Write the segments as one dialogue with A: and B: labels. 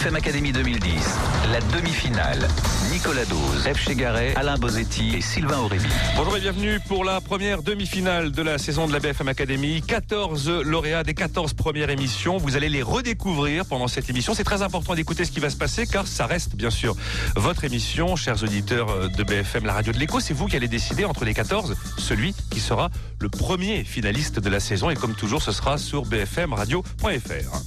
A: BFM Academy 2010, la demi-finale. Nicolas Dose, F. Chegaray, Alain Bozetti et Sylvain Aurébi.
B: Bonjour et bienvenue pour la première demi-finale de la saison de la BFM Academy. 14 lauréats des 14 premières émissions. Vous allez les redécouvrir pendant cette émission. C'est très important d'écouter ce qui va se passer car ça reste bien sûr votre émission, chers auditeurs de BFM, la radio de l'écho. C'est vous qui allez décider entre les 14 celui qui sera le premier finaliste de la saison. Et comme toujours, ce sera sur bfmradio.fr.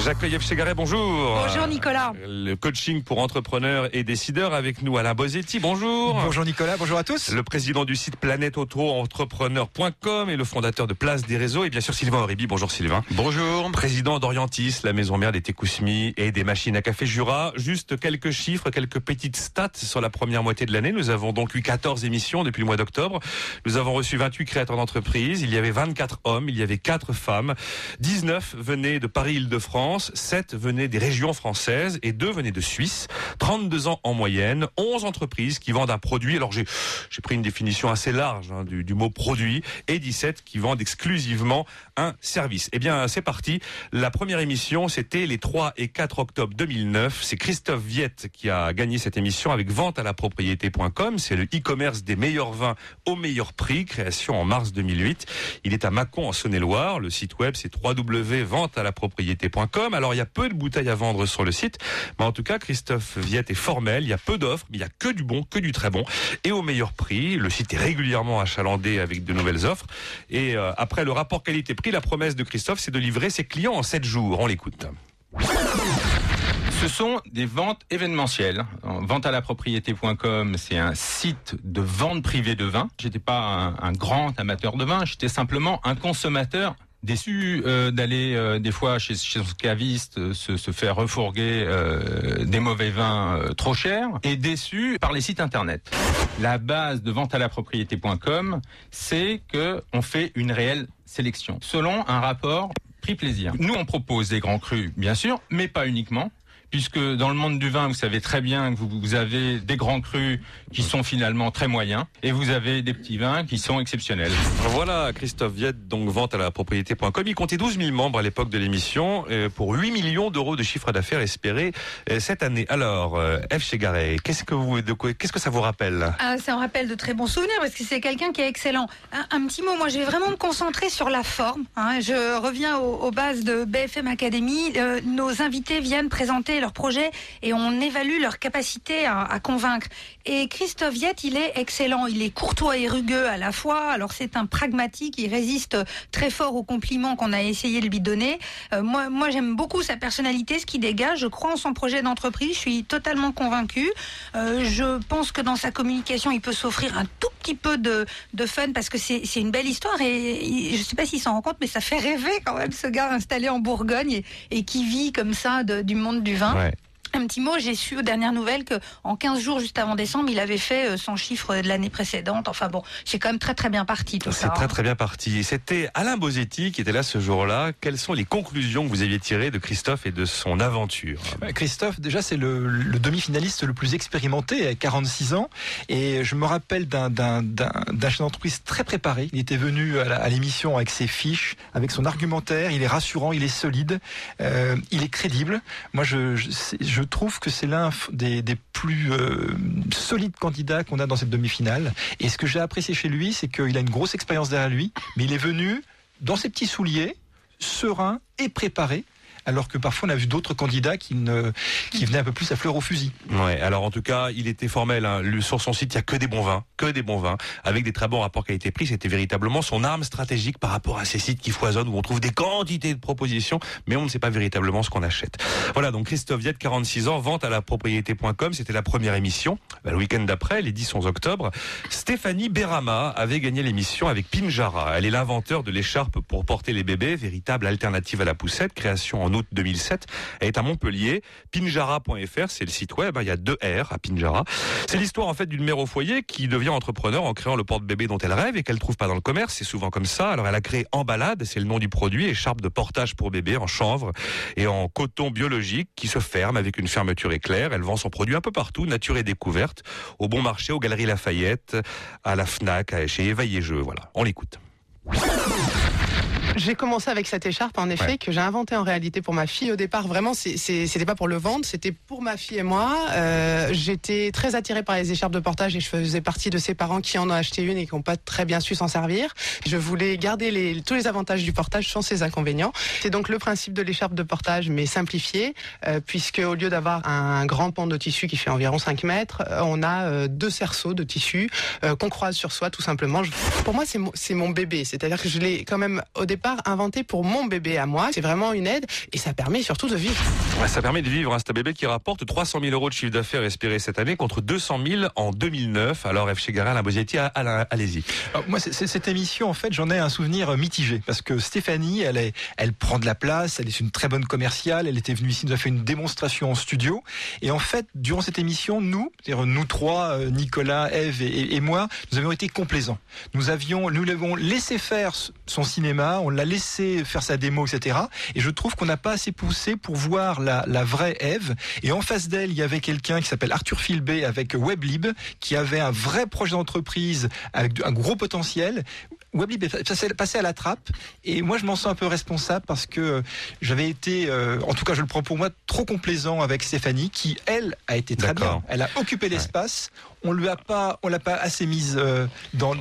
B: Jacques Yves Chegaray, bonjour.
C: Bonjour Nicolas.
B: Le coaching pour entrepreneurs et décideurs avec nous Alain Bozetti, bonjour.
D: Bonjour Nicolas, bonjour à tous.
B: Le président du site planète-auto-entrepreneur.com et le fondateur de Place des Réseaux et bien sûr Sylvain Aurébi, bonjour Sylvain.
D: Bonjour.
B: Président d'Orientis, la maison mère des Técousmi et des machines à café Jura. Juste quelques chiffres, quelques petites stats sur la première moitié de l'année. Nous avons donc eu 14 émissions depuis le mois d'octobre. Nous avons reçu 28 créateurs d'entreprises. Il y avait 24 hommes, il y avait 4 femmes. 19 venaient de Paris-Île-de-France. 7 venaient des régions françaises et 2 venaient de Suisse. 32 ans en moyenne, 11 entreprises qui vendent un produit. Alors j'ai pris une définition assez large hein, du, du, mot produit et 17 qui vendent exclusivement un service. Eh bien c'est parti. La première émission c'était les 3 et 4 octobre 2009. C'est Christophe Viette qui a gagné cette émission avec vente à la propriété.com. C'est le e-commerce des meilleurs vins au meilleur prix, création en mars 2008. Il est à Mâcon en Saône-et-Loire. Le site web c'est www.vente-à-la-propriété.com. Alors il y a peu de bouteilles à vendre sur le site, mais en tout cas Christophe Viette est formel. Il y a peu d'offres, mais il y a que du bon, que du très bon et au meilleur prix. Le site est régulièrement achalandé avec de nouvelles offres. Et euh, après le rapport la promesse de Christophe, c'est de livrer ses clients en 7 jours. On l'écoute.
E: Ce sont des ventes événementielles. Vente à la propriété.com, c'est un site de vente privée de vin. J'étais pas un, grand amateur de vin, j'étais simplement un consommateur déçu euh, d'aller euh, des fois chez, chez son caviste euh, se, faire refourguer des mauvais vins trop chers et déçu par les sites internet. La base de vente à la propriété.com, c'est que on fait une réelle selon un rapport prix plaisir. Nous on propose des grands crus bien sûr, mais pas uniquement puisque dans le monde du vin, vous savez très bien que vous, vous, avez des grands crus qui sont finalement très moyens, et vous avez des petits vins qui sont exceptionnels.
B: Voilà, Christophe Viette, donc vente à la propriété.com. Il comptait 12 000 membres à l'époque de l'émission, pour 8 millions d'euros de chiffre d'affaires espéré cette année. Alors, F. Chegaray, qu'est-ce que vous, qu'est-ce que ça vous rappelle?
C: Ah, Ça me rappelle de très bons souvenirs, parce que c'est quelqu'un qui est excellent. Un, un, petit mot, moi je vais vraiment me concentrer sur la forme. Hein. Je reviens aux, aux, bases de BFM Academy. Euh, nos invités viennent présenter leur projet et on évalue leur capacité à, convaincre. Et Christophe Viette, il est excellent. Il est courtois et rugueux à la fois. Alors c'est un pragmatique. Il résiste très fort aux compliments qu'on a essayé de lui donner. Euh, moi, moi j'aime beaucoup sa personnalité, ce qu'il dégage. Je crois en son projet d'entreprise. Je suis totalement convaincue. Euh, je pense que dans sa communication, il peut s'offrir un tout petit peu de, de fun parce que c'est une belle histoire et je ne sais pas s'il s'en rend compte, mais ça fait rêver quand même ce gars installé en Bourgogne et, qui vit comme ça du monde du vin. Ouais. Un petit mot, j'ai su aux dernières nouvelles que en 15 jours juste avant décembre, il avait fait son chiffre de l'année précédente. Enfin bon, c'est quand même très très bien parti tout
B: ça. C'est très très bien parti. C'était Alain Bozetti qui était là ce jour-là. Quelles sont les conclusions que vous aviez tirées de Christophe et de son aventure?
D: Christophe, déjà c'est le, le demi-finaliste le plus expérimenté, à 46 ans. Et je me rappelle d'un chef d'entreprise très préparé. Il était venu à l'émission avec ses fiches, avec son argumentaire. Il est rassurant, il est solide, euh, il est crédible. Moi, je, je, je trouve que c'est l'un des, des, plus euh, solides candidats qu'on a dans cette demi-finale. Et ce que j'ai apprécié chez lui, c'est qu'il a une grosse expérience derrière lui, mais il est venu dans ses petits souliers, serein et préparé alors que parfois on a vu d'autres candidats qui, ne, qui venaient un peu plus à fleur au fusil.
B: Ouais, alors en tout cas, il était formel. Hein. Sur son site, il y a que des bons vins, que des bons vins, avec des très bons rapports qualité-prix. C'était véritablement son arme stratégique par rapport à ces sites qui foisonnent où on trouve des quantités de propositions, mais on ne sait pas véritablement ce qu'on achète. Voilà, donc Christophe Viette, 46 ans, vente à la propriété.com. C'était la première émission. Bah, le week-end d'après, les 10-11 octobre, Stéphanie Berama avait gagné l'émission avec Pinjara. Elle est l'inventeur de l'écharpe pour porter les bébés, véritable alternative à la poussette, création en août 2007. Elle est à Montpellier. Pinjara.fr, c'est le site web. Il y a deux R à Pinjara. C'est l'histoire en fait d'une mère au foyer qui devient entrepreneur en créant le porte-bébé dont elle rêve et qu'elle trouve pas dans le commerce. C'est souvent comme ça. Alors elle a créé Embalade, c'est le nom du produit, écharpe de portage pour bébé en chanvre et en coton biologique qui se ferme avec une fermeture éclair. Elle vend son produit un peu partout, nature et découverte, au bon marché, aux Galeries Lafayette, à la Fnac, chez Eva Jeux. Voilà, on l'écoute.
F: J'ai commencé avec cette écharpe, en effet, que j'ai inventée en réalité pour ma fille. Au départ, vraiment, c'était pas pour le vendre, c'était pour ma fille et moi. Euh, J'étais très attirée par les écharpes de portage et je faisais partie de ces parents qui en ont acheté une et qui n'ont pas très bien su s'en servir. Je voulais garder les, tous les avantages du portage sans ses inconvénients. C'est donc le principe de l'écharpe de portage, mais simplifié, euh, puisque au lieu d'avoir un grand pan de tissu qui fait environ 5 mètres, euh, on a euh, deux cerceaux de tissu euh, qu'on croise sur soi, tout simplement. Pour moi, c'est mon, mon bébé, c'est-à-dire que je l'ai quand même au départ inventé pour mon bébé à moi. C'est vraiment une aide et ça permet surtout de vivre.
B: ça permet de vivre. Hein. C'est un bébé qui rapporte 300 000 euros de chiffre d'affaires espéré cette année contre 200 000 en 2009. Alors, F. Chegaray, Alain Bosietti, allez-y.
D: Moi, cette émission, en fait, j'en ai un souvenir mitigé parce que Stéphanie, elle, est, elle prend de la place, elle est une très bonne commerciale, elle était venue ici, nous a fait une démonstration en studio. Et en fait, durant cette émission, nous, nous trois, euh, Nicolas, Eve et, moi, nous avions été complaisants. Nous avions, nous l'avons laissé faire son cinéma, on l'a laissé faire sa démo, etc. Et je trouve qu'on n'a pas assez poussé pour voir la, la vraie Eve. Et en face d'elle, il y avait quelqu'un qui s'appelle Arthur Filbé avec Weblib, qui avait un vrai projet d'entreprise avec un gros potentiel Weblib est passé à la trappe et moi je m'en sens un peu responsable parce que j'avais été, euh, en tout cas je le prends pour moi, trop complaisant avec Stéphanie qui elle a été très bien. Elle a occupé l'espace on lui a pas, on l'a pas assez mise euh, dans,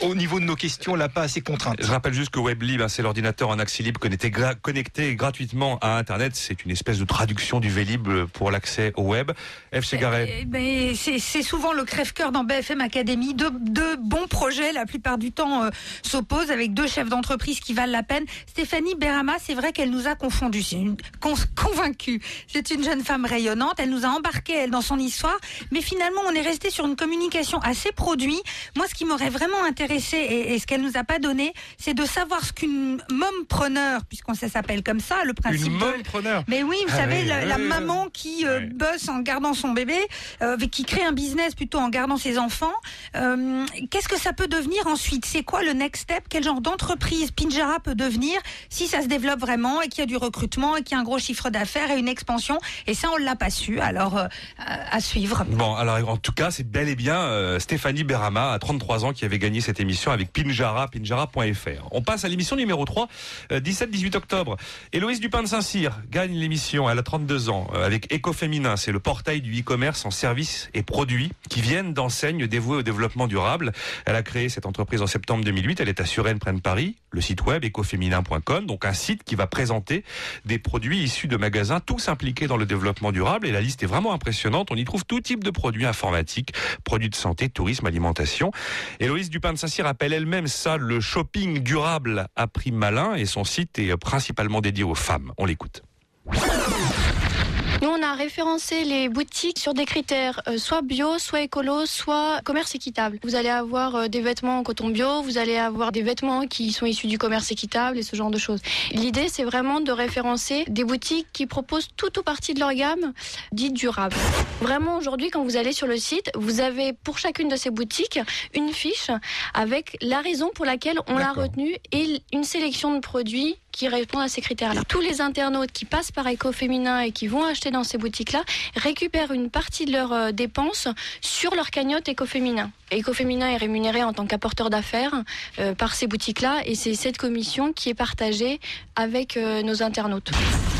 D: au niveau de nos questions, on l'a pas assez contrainte.
B: Je rappelle juste que WebLib, hein, c'est l'ordinateur en accès libre connecté, connecté gratuitement à Internet. C'est une espèce de traduction du Vélib pour l'accès au web. FC Garret.
C: Eh, ben, c'est souvent le crève-cœur dans BFM Academy. Deux, bons projets, la plupart du temps, euh, s'opposent avec deux chefs d'entreprise qui valent la peine. Stéphanie Berama, c'est vrai qu'elle nous a confondus, c'est une convaincue. C'est une jeune femme rayonnante. Elle nous a embarqués elle dans son histoire, mais finalement on est rester sur une communication assez produit. Moi, ce qui m'aurait vraiment intéressé et, ce qu'elle nous a pas donné, c'est de savoir ce qu'une mompreneur, puisqu'on s'appelle comme ça, le principe.
B: Une mompreneur.
C: Mais oui, vous ah savez, la, maman qui euh, bosse en gardant son bébé, euh, qui crée un business plutôt en gardant ses enfants. Euh, qu'est-ce que ça peut devenir ensuite? C'est quoi le next step? Quel genre d'entreprise Pinjara peut devenir si ça se développe vraiment et qu'il y a du recrutement et qu'il y a un gros chiffre d'affaires et une expansion? Et ça, on l'a pas su. Alors, à suivre.
B: Bon, alors en tout cas, c'est bel et bien euh, Stéphanie Berama, à 33 ans, qui avait gagné cette émission avec Pinjara, pinjara.fr. On passe à l'émission numéro 3, 17-18 euh, octobre. Héloïse Dupin de Saint-Cyr gagne l'émission, elle a 32 ans, euh, avec Ecoféminin. C'est le portail du e-commerce en services et produits qui viennent d'enseignes dévouées au développement durable. Elle a créé cette entreprise en septembre 2008. Elle est à Suresnes, près de Paris. Le site web ecoféminin.com, donc un site qui va présenter des produits issus de magasins tous impliqués dans le développement durable. Et la liste est vraiment impressionnante. On y trouve tout type de produits informatiques produits de santé, tourisme, alimentation. Héloïse Dupin de Saint-Cyr appelle elle-même ça le shopping durable à prix malin et son site est principalement dédié aux femmes. On l'écoute.
G: Nous, on a référencé les boutiques sur des critères euh, soit bio, soit écolo, soit commerce équitable. Vous allez avoir euh, des vêtements en coton bio, vous allez avoir des vêtements qui sont issus du commerce équitable et ce genre de choses. L'idée, c'est vraiment de référencer des boutiques qui proposent tout ou partie de leur gamme dite durable. Vraiment, aujourd'hui, quand vous allez sur le site, vous avez pour chacune de ces boutiques une fiche avec la raison pour laquelle on l'a retenue et une sélection de produits qui répondent à ces critères-là. Tous les internautes qui passent par Écoféminin et qui vont acheter dans ces boutiques-là récupèrent une partie de leurs euh, dépenses sur leur cagnotte Écoféminin. Écoféminin est rémunéré en tant qu'apporteur d'affaires euh, par ces boutiques-là et c'est cette commission qui est partagée avec euh, nos internautes.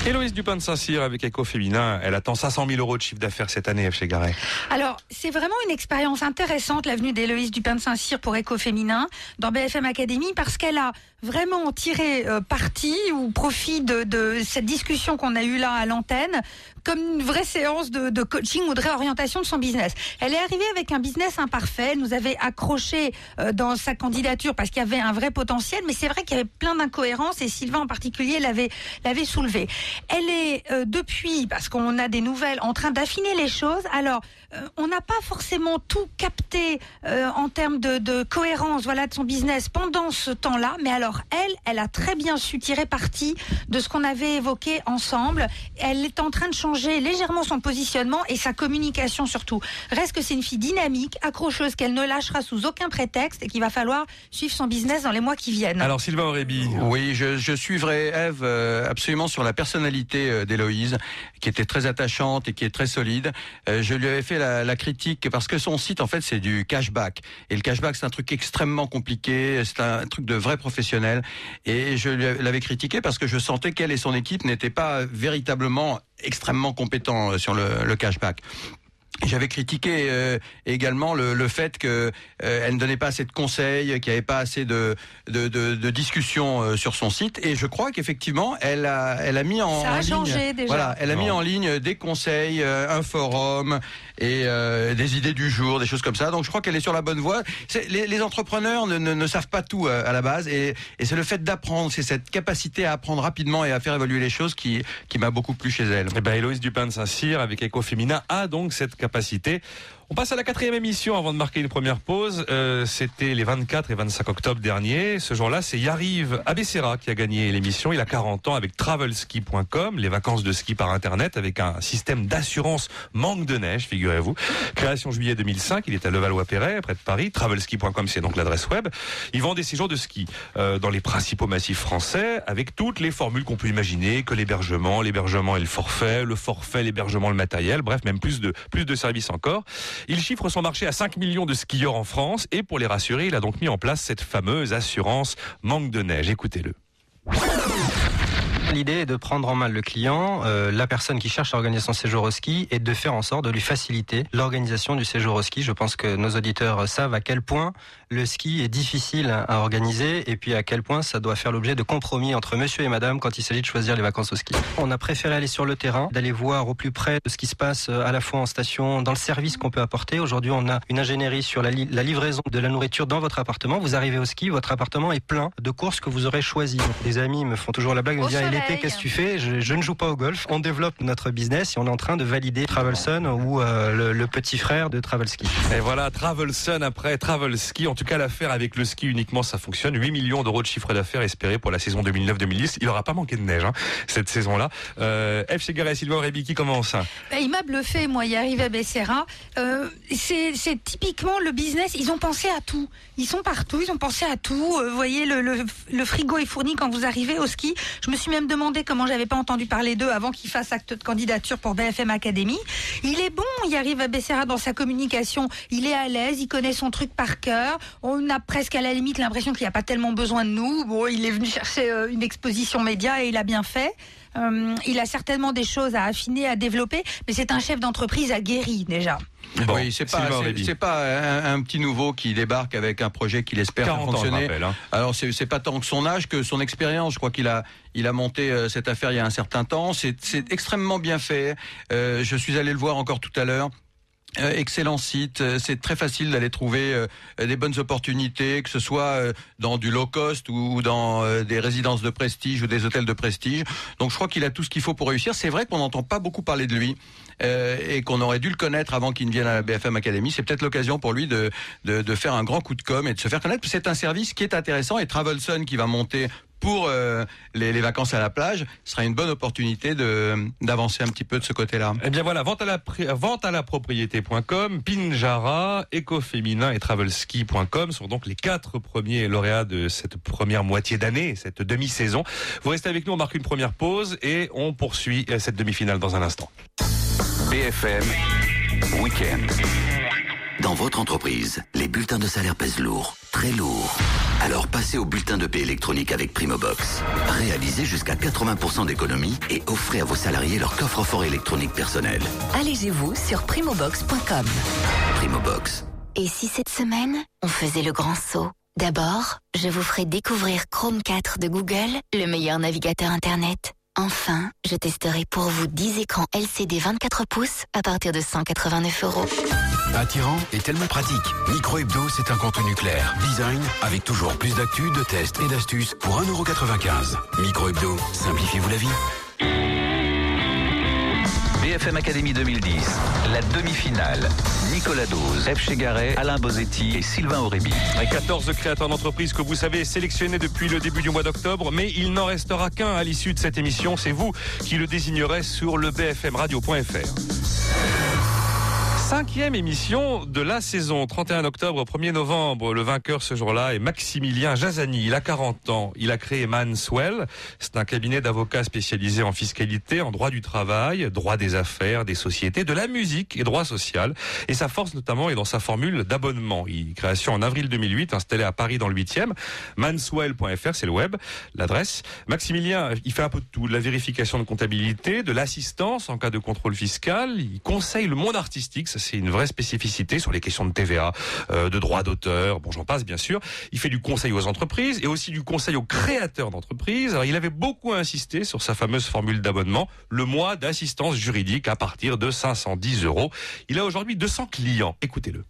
B: Héloïse Dupin de Saint-Cyr avec Écoféminin, elle attend 500 000 euros de chiffre d'affaires cette année chez Garay.
C: Alors, c'est vraiment une expérience intéressante, l'avenue d'Héloïse Dupin de Saint-Cyr pour Écoféminin dans BFM Academy parce qu'elle a vraiment tiré parti ou profit de cette discussion qu'on a eue là à l'antenne comme une vraie séance de, de, coaching ou de réorientation de son business. Elle est arrivée avec un business imparfait. Nous avait accroché euh, dans sa candidature parce qu'il y avait un vrai potentiel, mais c'est vrai qu'il y avait plein d'incohérences et Sylvain en particulier l'avait l'avait soulevé. Elle est euh, depuis, parce qu'on a des nouvelles, en train d'affiner les choses. Alors, euh, on n'a pas forcément tout capté en termes de, de, cohérence, voilà, de son business pendant ce temps-là. Mais alors, elle, elle a très bien su tirer parti de ce qu'on avait évoqué ensemble. Elle est en train de changer changer légèrement son positionnement et sa communication surtout. Reste que c'est une fille dynamique, accrocheuse, qu'elle ne lâchera sous aucun prétexte et qu'il va falloir suivre son business dans les mois qui viennent.
B: Alors Sylvain Aurébi.
H: Oui, je, je suivrai Eve euh, absolument sur la personnalité euh, d'Héloïse, qui était très attachante et qui est très solide. Euh, je lui avais fait la, la critique parce que son site, en fait, c'est du cashback. Et le cashback, c'est un truc extrêmement compliqué, c'est un truc de vrai professionnel. Et je lui l'avais critiqué parce que je sentais qu'elle et son équipe n'étaient pas véritablement extrêmement compétents euh, sur le cashback. J'avais critiqué euh, également le, le, fait que euh, elle ne donnait pas assez de conseils, qu'il n'y avait pas assez de, de, de, de discussions euh, sur son site. Et je crois qu'effectivement, elle a, elle a mis en,
C: Ça a
H: en
C: changé
H: ligne,
C: déjà.
H: voilà, elle a mis en ligne des conseils, euh, un forum et euh, des idées du jour, des choses comme ça. Donc je crois qu'elle est sur la bonne voie. C'est- Les, les entrepreneurs ne, ne, ne savent pas tout euh, à la base, et, et c'est le fait d'apprendre, c'est cette capacité à apprendre rapidement et à faire évoluer les choses qui, qui m'a beaucoup plu chez elle.
B: Eh ben, Héloïse Dupin de Saint-Cyr avec Ecofemina a donc cette capacité. On passe à la quatrième émission avant de marquer une première pause. Euh, C'était les 24 et 25 octobre dernier. Ce jour-là, c'est Yariv Abessera qui a gagné l'émission. Il a 40 ans avec travelski.com, les vacances de ski par Internet avec un système d'assurance manque de neige, figurez-vous. Création juillet 2005, il est à Levallois-Perret, près de Paris. Travelski.com, c'est donc l'adresse web. Il vend des séjours de ski euh, dans les principaux massifs français avec toutes les formules qu'on peut imaginer, que l'hébergement, l'hébergement et le forfait, le forfait, l'hébergement, le matériel, bref, même plus de, plus de services encore. Il chiffre son marché à 5 millions de skieurs en France et pour les rassurer, il a donc mis en place cette fameuse assurance manque de neige. Écoutez-le.
I: L'idée est de prendre en main le client, euh, la personne qui cherche à organiser son séjour au ski, et de faire en sorte de lui faciliter l'organisation du séjour au ski. Je pense que nos auditeurs savent à quel point le ski est difficile à organiser, et puis à quel point ça doit faire l'objet de compromis entre monsieur et madame quand il s'agit de choisir les vacances au ski. On a préféré aller sur le terrain, d'aller voir au plus près de ce qui se passe à la fois en station, dans le service qu'on peut apporter. Aujourd'hui, on a une ingénierie sur la, li- la livraison de la nourriture dans votre appartement. Vous arrivez au ski, votre appartement est plein de courses que vous aurez choisies. Des amis me font toujours la blague, me
C: Au
I: disent Ah, l'été, qu'est-ce que tu fais? Je, je ne joue pas au golf. On développe notre business et on est en train de valider Travelson ou euh, le, le petit frère de Travelski.
B: Et voilà, Travelson après Travel Ski. En tout cas, l'affaire avec le ski uniquement, ça fonctionne. 8 millions d'euros de chiffre d'affaires espérés pour la saison 2009-2010. Il n'aura pas manqué de neige hein, cette saison-là. Euh, F. Chegaray et Sylvain Aurébi, qui commence
C: Ben, il m'a bluffé, moi, y arrive à Becerra. Euh, c'est typiquement le business. Ils ont pensé à tout. Ils sont partout. Ils ont pensé à tout. Euh, vous voyez, le frigo est fourni quand vous arrivez au ski. Je me suis même demandé comment j'avais pas entendu parler d'eux avant qu'ils fassent acte de candidature pour BFM Academy. Il est bon. Il arrive à Becerra dans sa communication. Il est à l'aise. Il connaît son truc par cœur. On a presque à la limite l'impression qu'il n'y a pas tellement besoin de nous. Bon, il est venu chercher euh, une exposition média et il a bien fait. Euh, il a certainement des choses à affiner, à développer, mais c'est un chef d'entreprise aguerri déjà.
B: Bon,
H: oui, c'est pas, c'est- pas un, un petit nouveau qui débarque avec un projet qu'il espère faire
B: 40 ans, je
H: fonctionner.
B: rappelle. hein.
H: Alors c'est c'est pas tant que son âge que son expérience. Je crois qu'il a il a monté euh, cette affaire il y a un certain temps. C'est c'est extrêmement bien fait. Euh, je suis allé le voir encore tout à l'heure. Euh, excellent site, Euh, c'est très facile d'aller trouver euh, des bonnes opportunités, que ce soit euh, dans du low cost ou dans euh, des résidences de prestige ou des hôtels de prestige. Donc je crois qu'il a tout ce qu'il faut pour réussir. C'est vrai qu'on n'entend pas beaucoup parler de lui et qu'on aurait dû le connaître avant qu'il ne vienne à la BFM Academy. C'est peut-être l'occasion pour lui de, de, de faire un grand coup de com et de se faire connaître. C'est un service qui est intéressant et Travelson qui va monter pour euh, les, les vacances à la plage sera une bonne opportunité de d'avancer un petit peu de ce côté-là.
B: Eh bien voilà, vente à la, vente à la propriété.com, Pinjara, Ecoféminin et Travelski.com sont donc les quatre premiers lauréats de cette première moitié d'année, cette demi-saison. Vous restez avec nous, on marque une première pause et on poursuit euh, cette demi-finale dans un instant.
A: BFM Weekend.
J: Dans votre entreprise, les bulletins de salaire pèsent lourd, très lourd. Alors passez au bulletin de paie électronique avec Primobox. Réalisez jusqu'à 80% d'économies et offrez à vos salariés leur coffre-fort électronique personnel.
K: Allégez-vous sur primobox.com.
J: Primobox.
K: Et si cette semaine, on faisait le grand saut? D'abord, je vous ferai découvrir Chrome 4 de Google, le meilleur navigateur Internet. Enfin, je testerai pour vous 10 écrans LCD 24 pouces à partir de 189 euros.
L: Attirant et tellement pratique. Micro Hebdo, c'est un contenu clair. Design avec toujours plus d'actu, de tests et d'astuces pour 1,95€. Micro Hebdo, simplifiez-vous la vie.
A: BFM Academy 2010, la demi-finale. Nicolas Dose, F. Chegaray, Alain Bozetti et Sylvain Aurébi.
B: Les 14 créateurs d'entreprise que vous savez sélectionnés depuis le début du mois d'octobre, mais il n'en restera qu'un à l'issue de cette émission. C'est vous qui le désignerez sur le bfmradio.fr. Cinquième émission de la saison, 31 octobre, 1er novembre. Le vainqueur ce jour-là est Maximilien Jazani. Il a 40 ans. Il a créé Manswell. C'est un cabinet d'avocats spécialisé en fiscalité, en droit du travail, droit des affaires, des sociétés, de la musique et droit social. Et sa force notamment est dans sa formule d'abonnement. Création en avril 2008, installé à Paris dans le 8e. Manswell.fr, c'est le web, l'adresse. Maximilien, il fait un peu de tout. De la vérification de comptabilité, de l'assistance en cas de contrôle fiscal. Il conseille le monde artistique c'est une vraie spécificité sur les questions de TVA, euh, de droit d'auteur, bon j'en passe bien sûr. Il fait du conseil aux entreprises et aussi du conseil aux créateurs d'entreprises. Alors il avait beaucoup insisté sur sa fameuse formule d'abonnement, le mois d'assistance juridique à partir de 510 euros. Il a aujourd'hui 200 clients. Écoutez-le.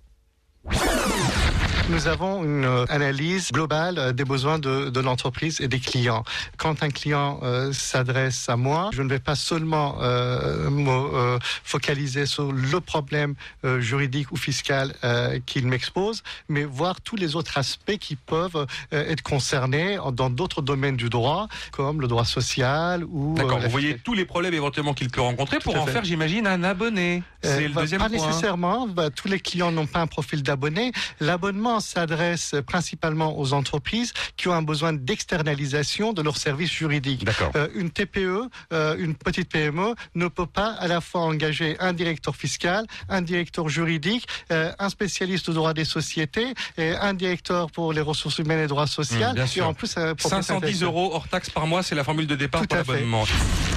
M: Nous avons une euh, analyse globale euh, des besoins de, de l'entreprise et des clients. Quand un client euh, s'adresse à moi, je ne vais pas seulement euh, me euh, focaliser sur le problème euh, juridique ou fiscal euh, qu'il m'expose, mais voir tous les autres aspects qui peuvent euh, être concernés dans d'autres domaines du droit, comme le droit social ou...
B: D'accord, vous voyez tous les problèmes éventuellement qu'il peut rencontrer pour en
M: fait.
B: faire, j'imagine, un abonné. C'est le
M: bah,
B: deuxième
M: Pas
B: point.
M: nécessairement. Bah, tous les clients n'ont pas un profil d'abonné. L'abonnement s'adresse principalement aux entreprises qui ont un besoin d'externalisation de leurs services juridiques. Euh, une TPE, euh, une petite PME, ne peut pas à la fois engager un directeur fiscal, un directeur juridique, euh, un spécialiste du droit des sociétés, et un directeur pour les ressources humaines et droits sociaux.
B: Mmh, bien
M: et en plus, un propriétaire
B: 510
M: intellectuel.
B: euros hors taxe par mois, c'est la formule de départ
M: Tout
B: pour l'abonnement.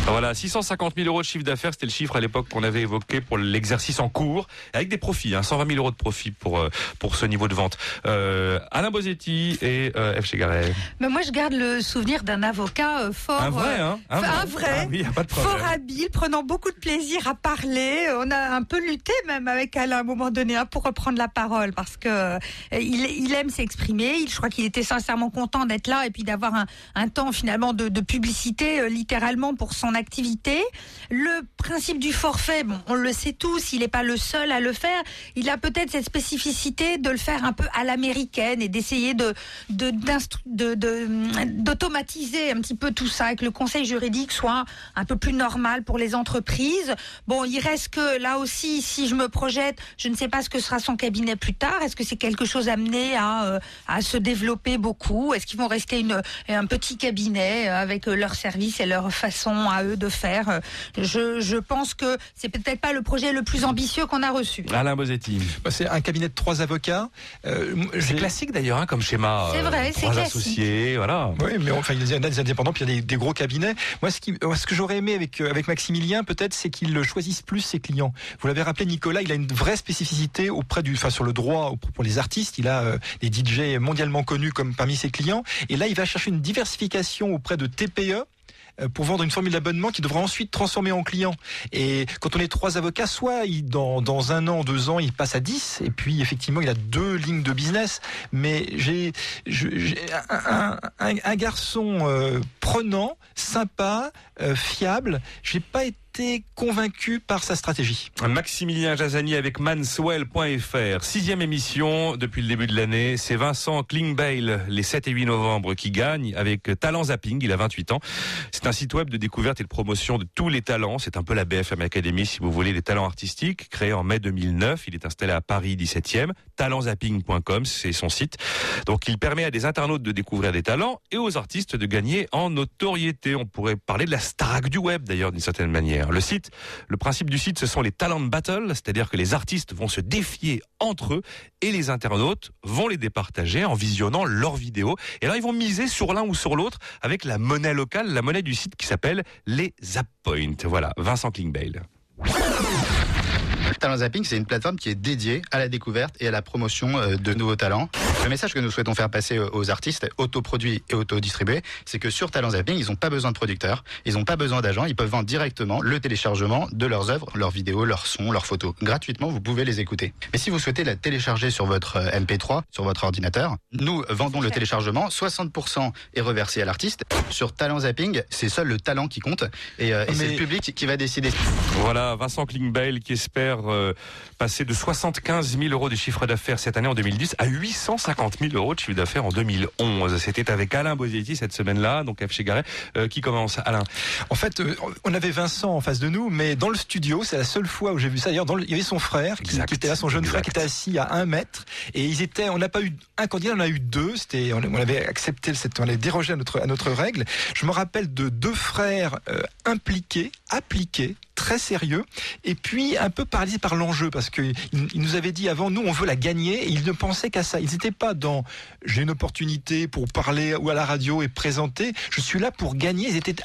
B: Voilà, 650 000 euros de chiffre d'affaires, c'était le chiffre à l'époque qu'on avait évoqué pour l'exercice en cours, avec des profits, hein, 120 000 euros de profit pour euh, pour ce niveau de vente. Euh, Alain Bosetti et euh, F. Chegaray.
C: Mais moi, je garde le souvenir d'un avocat euh, fort.
B: Un vrai,
C: euh,
B: hein
C: un vrai.
B: Ah oui, pas de
C: Fort habile, prenant beaucoup de plaisir à parler. On a un peu lutté même avec Alain à un moment donné hein, pour reprendre la parole parce que euh, il, il aime s'exprimer. Je crois qu'il était sincèrement content d'être là et puis d'avoir un, un temps finalement de, de publicité littéralement pour son activité. Le principe du forfait, bon, on le sait tous, il n'est pas le seul à le faire. Il a peut-être cette spécificité de le faire un peu à l'américaine et d'essayer de de- d'instru- de- de- d'automatiser un petit peu tout ça et que le conseil juridique soit un peu plus normal pour les entreprises. Bon, il reste que là aussi, si je me projette, je ne sais pas ce que sera son cabinet plus tard. Est-ce que c'est quelque chose amené à, euh, à se développer beaucoup? Est-ce qu'ils vont rester une, un petit cabinet euh, avec euh, leurs services et leur façon à eux de faire? Je, je pense que c'est peut-être pas le projet le plus ambitieux qu'on a reçu.
B: Alain Bosetti.
D: Bah, c'est un cabinet de trois avocats. Euh,
B: C'est
D: j'ai-
B: classique d'ailleurs hein, comme schéma.
C: C'est
B: euh,
C: vrai, c'est
B: Trois
C: classique.
B: associés, voilà.
D: Oui, mais enfin, il y a des indépendants, puis il y a des, des gros cabinets. Moi, ce, qui, euh, ce que j'aurais aimé avec, euh, avec Maximilien, peut-être, c'est qu'il choisisse plus ses clients. Vous l'avez rappelé, Nicolas, il a une vraie spécificité auprès du, enfin, sur le droit pour les artistes. Il a euh, des DJ mondialement connus comme parmi ses clients. Et là, il va chercher une diversification auprès de TPE euh, pour vendre une formule d'abonnement qui devra ensuite transformer en client. Et quand on est trois avocats, soit il, dans, dans un an, deux ans, il passe à 10, et puis effectivement, il a deux lignes de business. Mais j'ai un, un- un garçon euh, prenant, sympa, euh, fiable. J'ai pas été convaincu par sa stratégie.
B: Maximilien Jazani avec manswell.fr. Sixième émission depuis le début de l'année. C'est Vincent Klingbeil, les 7 et 8 novembre, qui gagne avec Talent Zapping. Il a 28 ans. C'est un site web de découverte et de promotion de tous les talents. C'est un peu la BFM Academy, si vous voulez, des talents artistiques. Créé en mai 2009. Il est installé à Paris 17e. Talentzapping.com, c'est son site. Donc, il permet à des internautes de découvrir des talents et aux artistes de gagner en notoriété. On pourrait parler de la Starac du web, d'ailleurs, d'une certaine manière. Le site, le principe du site, ce sont les talent battles, c'est-à-dire que les artistes vont se défier entre eux et les internautes vont les départager en visionnant leurs vidéos. Et là, ils vont miser sur l'un ou sur l'autre avec la monnaie locale, la monnaie du site qui s'appelle les Zappoint. Voilà, Vincent Klingbeil.
N: Talent Zapping, c'est une plateforme qui est dédiée à la découverte et à la promotion euh, de nouveaux talents. Le message que nous souhaitons faire passer aux artistes, autoproduits et autodistribués, c'est que sur Talent Zapping, ils n'ont pas besoin de producteurs, ils n'ont pas besoin d'agents, ils peuvent vendre directement le téléchargement de leurs œuvres, leurs vidéos, leurs sons, leurs photos. Gratuitement, vous pouvez les écouter. Mais si vous souhaitez la télécharger sur votre euh, MP3, sur votre ordinateur, nous vendons le téléchargement, 60% est reversé à l'artiste. Sur Talent Zapping, c'est seul le talent qui compte et, euh, et c'est le public qui va décider.
B: Voilà, Vincent Klingbeil qui espère euh, passer de 75 000 euros de chiffre d'affaires cette année en 2010 à 850 000 euros de chiffre d'affaires en 2011. C'était avec Alain Bosetti cette semaine-là, donc F. Garret, euh, qui commence. Alain.
D: En fait, euh, on avait Vincent en face de nous, mais dans le studio, c'est la seule fois où j'ai vu ça. D'ailleurs, dans le- il y avait son frère qui, qui était là, son jeune frère qui était assis à un mètre, et ils étaient. On n'a pas eu un candidat, on a eu deux. C'était, on, on avait accepté, cette- on avait dérogé à notre à notre règle. Je me rappelle de deux frères euh, impliqués, appliqués très sérieux et puis un peu paralysés par l'enjeu parce que ils nous avaient dit avant nous on veut la gagner et ils ne pensaient qu'à ça. Ils n'étaient pas dans j'ai une opportunité pour parler ou à la radio et présenter je suis là pour gagner. Ils étaient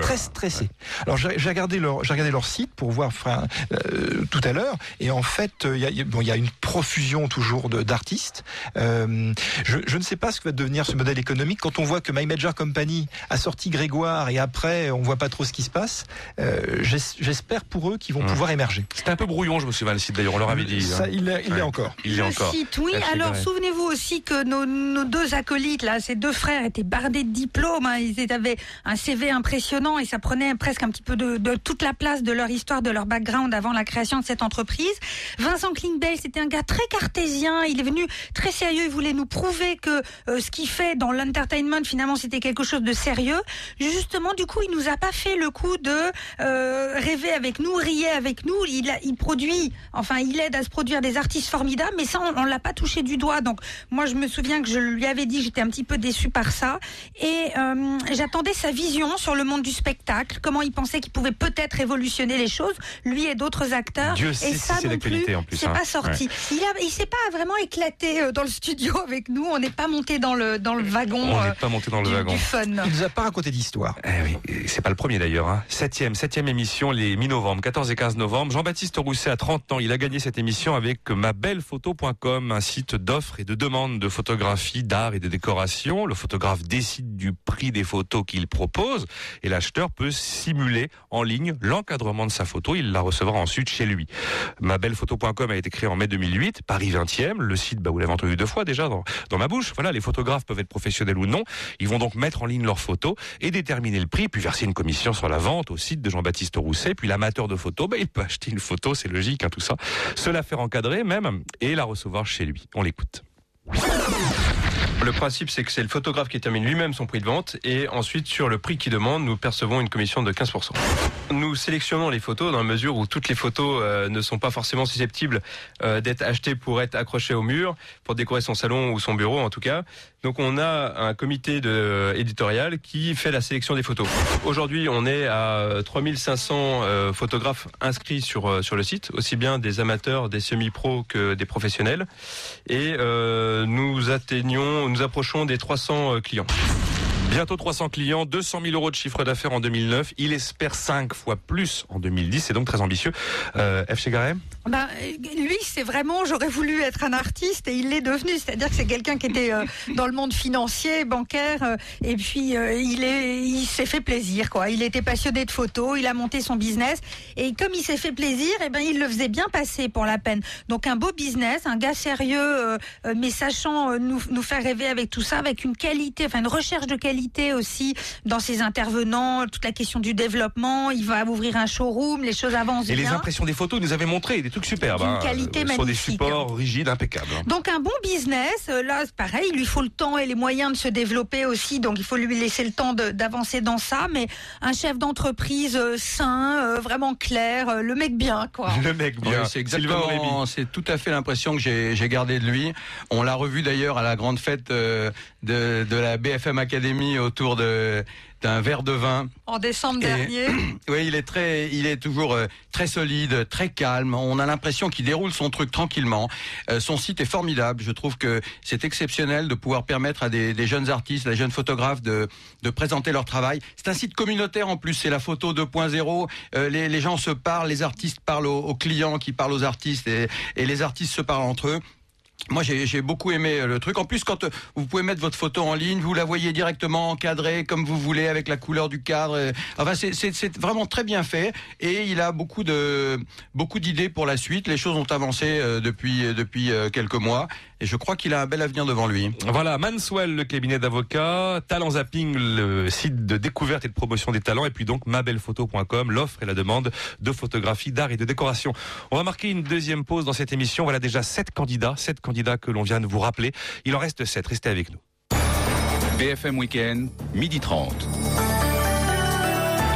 D: très stressés. Alors j'ai regardé leur j'ai regardé leur site pour voir enfin, euh, tout à l'heure et en fait euh, il y, a- il bon, il y a une profusion toujours d'artistes. Euh, je, je ne sais pas ce que va devenir ce modèle économique. Quand on voit que My Major Company a sorti Grégoire et après on voit pas trop ce qui se passe euh, j'es- j'espère pour eux qu'ils vont pouvoir émerger
B: C'était un peu brouillon, je me souviens, le site d'ailleurs, on leur avait dit.
D: Ça,
B: hein.
D: il il
B: Ouais.
D: encore.
B: Il est
C: Le
B: encore.
C: site, oui. Alors, souvenez-vous aussi que nos, nos deux acolytes, là, ces deux frères, étaient bardés de diplômes. hein. Ils avaient un CV impressionnant et ça prenait presque un petit peu de, de toute la place de leur histoire, de leur background avant la création de cette entreprise. Vincent Klingbeil, c'était un gars très cartésien. Il est venu très sérieux. Il voulait nous prouver que euh, ce qu'il fait dans l'entertainment, finalement, c'était quelque chose de sérieux. Justement, du coup, il nous a pas fait le coup de euh, rêver avec nous, rier avec nous. Il, a- il produit, enfin, il aide à se produire des artistes formidables, mais ça, on, on l'a pas touché du doigt. Donc, moi, je me souviens que je lui avais dit, j'étais un petit peu déçue par ça, et euh, j'attendais sa vision sur le monde du spectacle, comment il pensait qu'il pouvait peut-être révolutionner les choses, lui et d'autres acteurs.
B: Dieu sait
C: et
B: si
C: ça
B: c'est
C: non plus,
B: en plus,
C: c'est
B: hein.
C: pas sorti.
B: Ouais.
C: Il a, il s'est pas vraiment éclaté euh, dans le studio avec nous. On n'est pas monté dans le dans le wagon.
B: On
C: euh,
B: n'est pas monté dans le
C: du-
B: wagon.
C: du fun.
D: Il nous a pas raconté d'histoire.
B: Eh oui, c'est pas le premier d'ailleurs. Hein. Septième, septième émission, les mi-novembre, 14 et 15 novembre. Jean-Baptiste Rousset a 30 ans. Il a gagné cette émission avec mabellephoto.com, un site d'offres et de demandes de photographie, d'art et de décoration. Le photographe décide du prix des photos qu'il propose et l'acheteur peut simuler en ligne l'encadrement de sa photo. Il la recevra ensuite chez lui. Mabellephoto.com a été créé en mai 2008, Paris 20e. Le site, bah, vous l'avez entendu deux fois déjà dans, dans ma bouche. Voilà, les photographes peuvent être professionnels ou non. Ils vont donc mettre en ligne leurs photos et déterminer le prix, puis verser une commission sur la vente au site de Jean-Baptiste Rousset. L'amateur de photos, il peut acheter une photo, c'est logique, hein, tout ça. Se la faire encadrer même et la recevoir chez lui. On l'écoute.
O: Le principe, c'est que c'est le photographe qui détermine lui-même son prix de vente et ensuite, sur le prix qu'il demande, nous percevons une commission de 15%. Nous sélectionnons les photos dans la mesure où toutes les photos euh, ne sont pas forcément susceptibles euh, d'être achetées pour être accrochées au mur, pour décorer son salon ou son bureau en tout cas. Donc on a un comité de, éditorial qui fait la sélection des photos. Aujourd'hui, on est à 3500 euh, photographes inscrits sur, euh, sur le site, aussi bien des amateurs, des semi-pros que des professionnels. Et euh, nous atteignons, nous approchons des 300 euh, clients.
B: Bientôt 300 clients, 200 000 euros de chiffre d'affaires en 2009. Il espère 5 fois plus en 2010. C'est donc très ambitieux. Euh, F. Chegaray
C: Ben, lui, c'est vraiment, j'aurais voulu être un artiste et il l'est devenu. C'est-à-dire que c'est quelqu'un qui était euh, dans le monde financier, bancaire, euh, et puis euh, il est, il s'est fait plaisir, quoi. Il était passionné de photos, il a monté son business et comme il s'est fait plaisir, et ben il le faisait bien passer pour la peine. Donc un beau business, un gars sérieux, euh, euh, mais sachant euh, nous, nous faire rêver avec tout ça, avec une qualité, enfin une recherche de qualité aussi dans ses intervenants, toute la question du développement. Il va ouvrir un showroom, les choses avancent
B: Et les impressions des photos, il nous avait montré des trucs superbes.
C: D'une
B: hein,
C: qualité
B: euh, Sur des
C: magnifique.
B: supports rigides, impeccables. hein.
C: Donc un bon business, euh, là pareil, il lui faut le temps et les moyens de se développer aussi, donc il faut lui laisser le temps d'avancer dans ça, mais un chef d'entreprise euh, sain, euh, vraiment clair, euh, le mec bien quoi.
B: Le mec
H: Oui,
B: bien.
H: c'est exactement, c'est tout à fait l'impression que j'ai j'ai gardé de lui. On l'a revu d'ailleurs à la grande fête euh, de, de la BFM Academy autour de d'un verre de vin.
C: En décembre
H: Et-
C: dernier.
H: Oui, il est très, il est toujours euh, très solide, très calme. On a l'impression qu'il déroule son truc tranquillement. Euh, son site est formidable. Je trouve que c'est exceptionnel de pouvoir permettre à des, des jeunes artistes, des jeunes photographes de, de présenter leur travail. C'est un site communautaire en plus. C'est la photo 2.0. Euh, les, les gens se parlent, les artistes parlent aux, aux clients qui parlent aux artistes et, et les artistes se parlent entre eux. Moi, j'ai beaucoup aimé euh, le truc. En plus, quand euh, vous pouvez mettre votre photo en ligne, vous la voyez directement encadrée comme vous voulez avec la couleur du cadre. euh, Enfin, c'est- vraiment très bien fait et il a beaucoup de beaucoup d'idées pour la suite. Les choses ont avancé depuis depuis quelques mois et je crois qu'il a un bel avenir devant lui.
B: Voilà, Manswell, le cabinet d'avocats, Talent Zapping, le site de découverte et de promotion des talents, et puis donc mabellephoto.com, l'offre et la demande de photographie, d'art et de décoration. On va marquer une deuxième pause dans cette émission. Voilà déjà sept candidats, sept candidats que l'on vient de vous rappeler. Il en reste sept. Restez avec nous.
A: BFM Weekend, midi 30.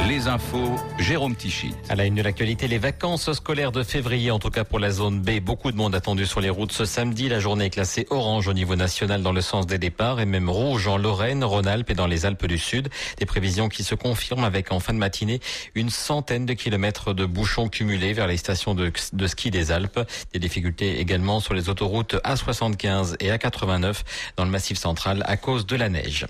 A: Les infos, Jérôme Tichy.
P: À la une de l'actualité, les vacances scolaires de février, en tout cas pour la zone B. Beaucoup de monde attendu sur les routes ce samedi. La journée est classée orange au niveau national dans le sens des départs et même rouge en Lorraine, Rhône-Alpes et dans les Alpes du Sud. Des prévisions qui se confirment avec en fin de matinée une centaine de kilomètres de bouchons cumulés vers les stations de, de ski des Alpes. Des difficultés également sur les autoroutes A75 et A89 dans le massif central à cause de la neige.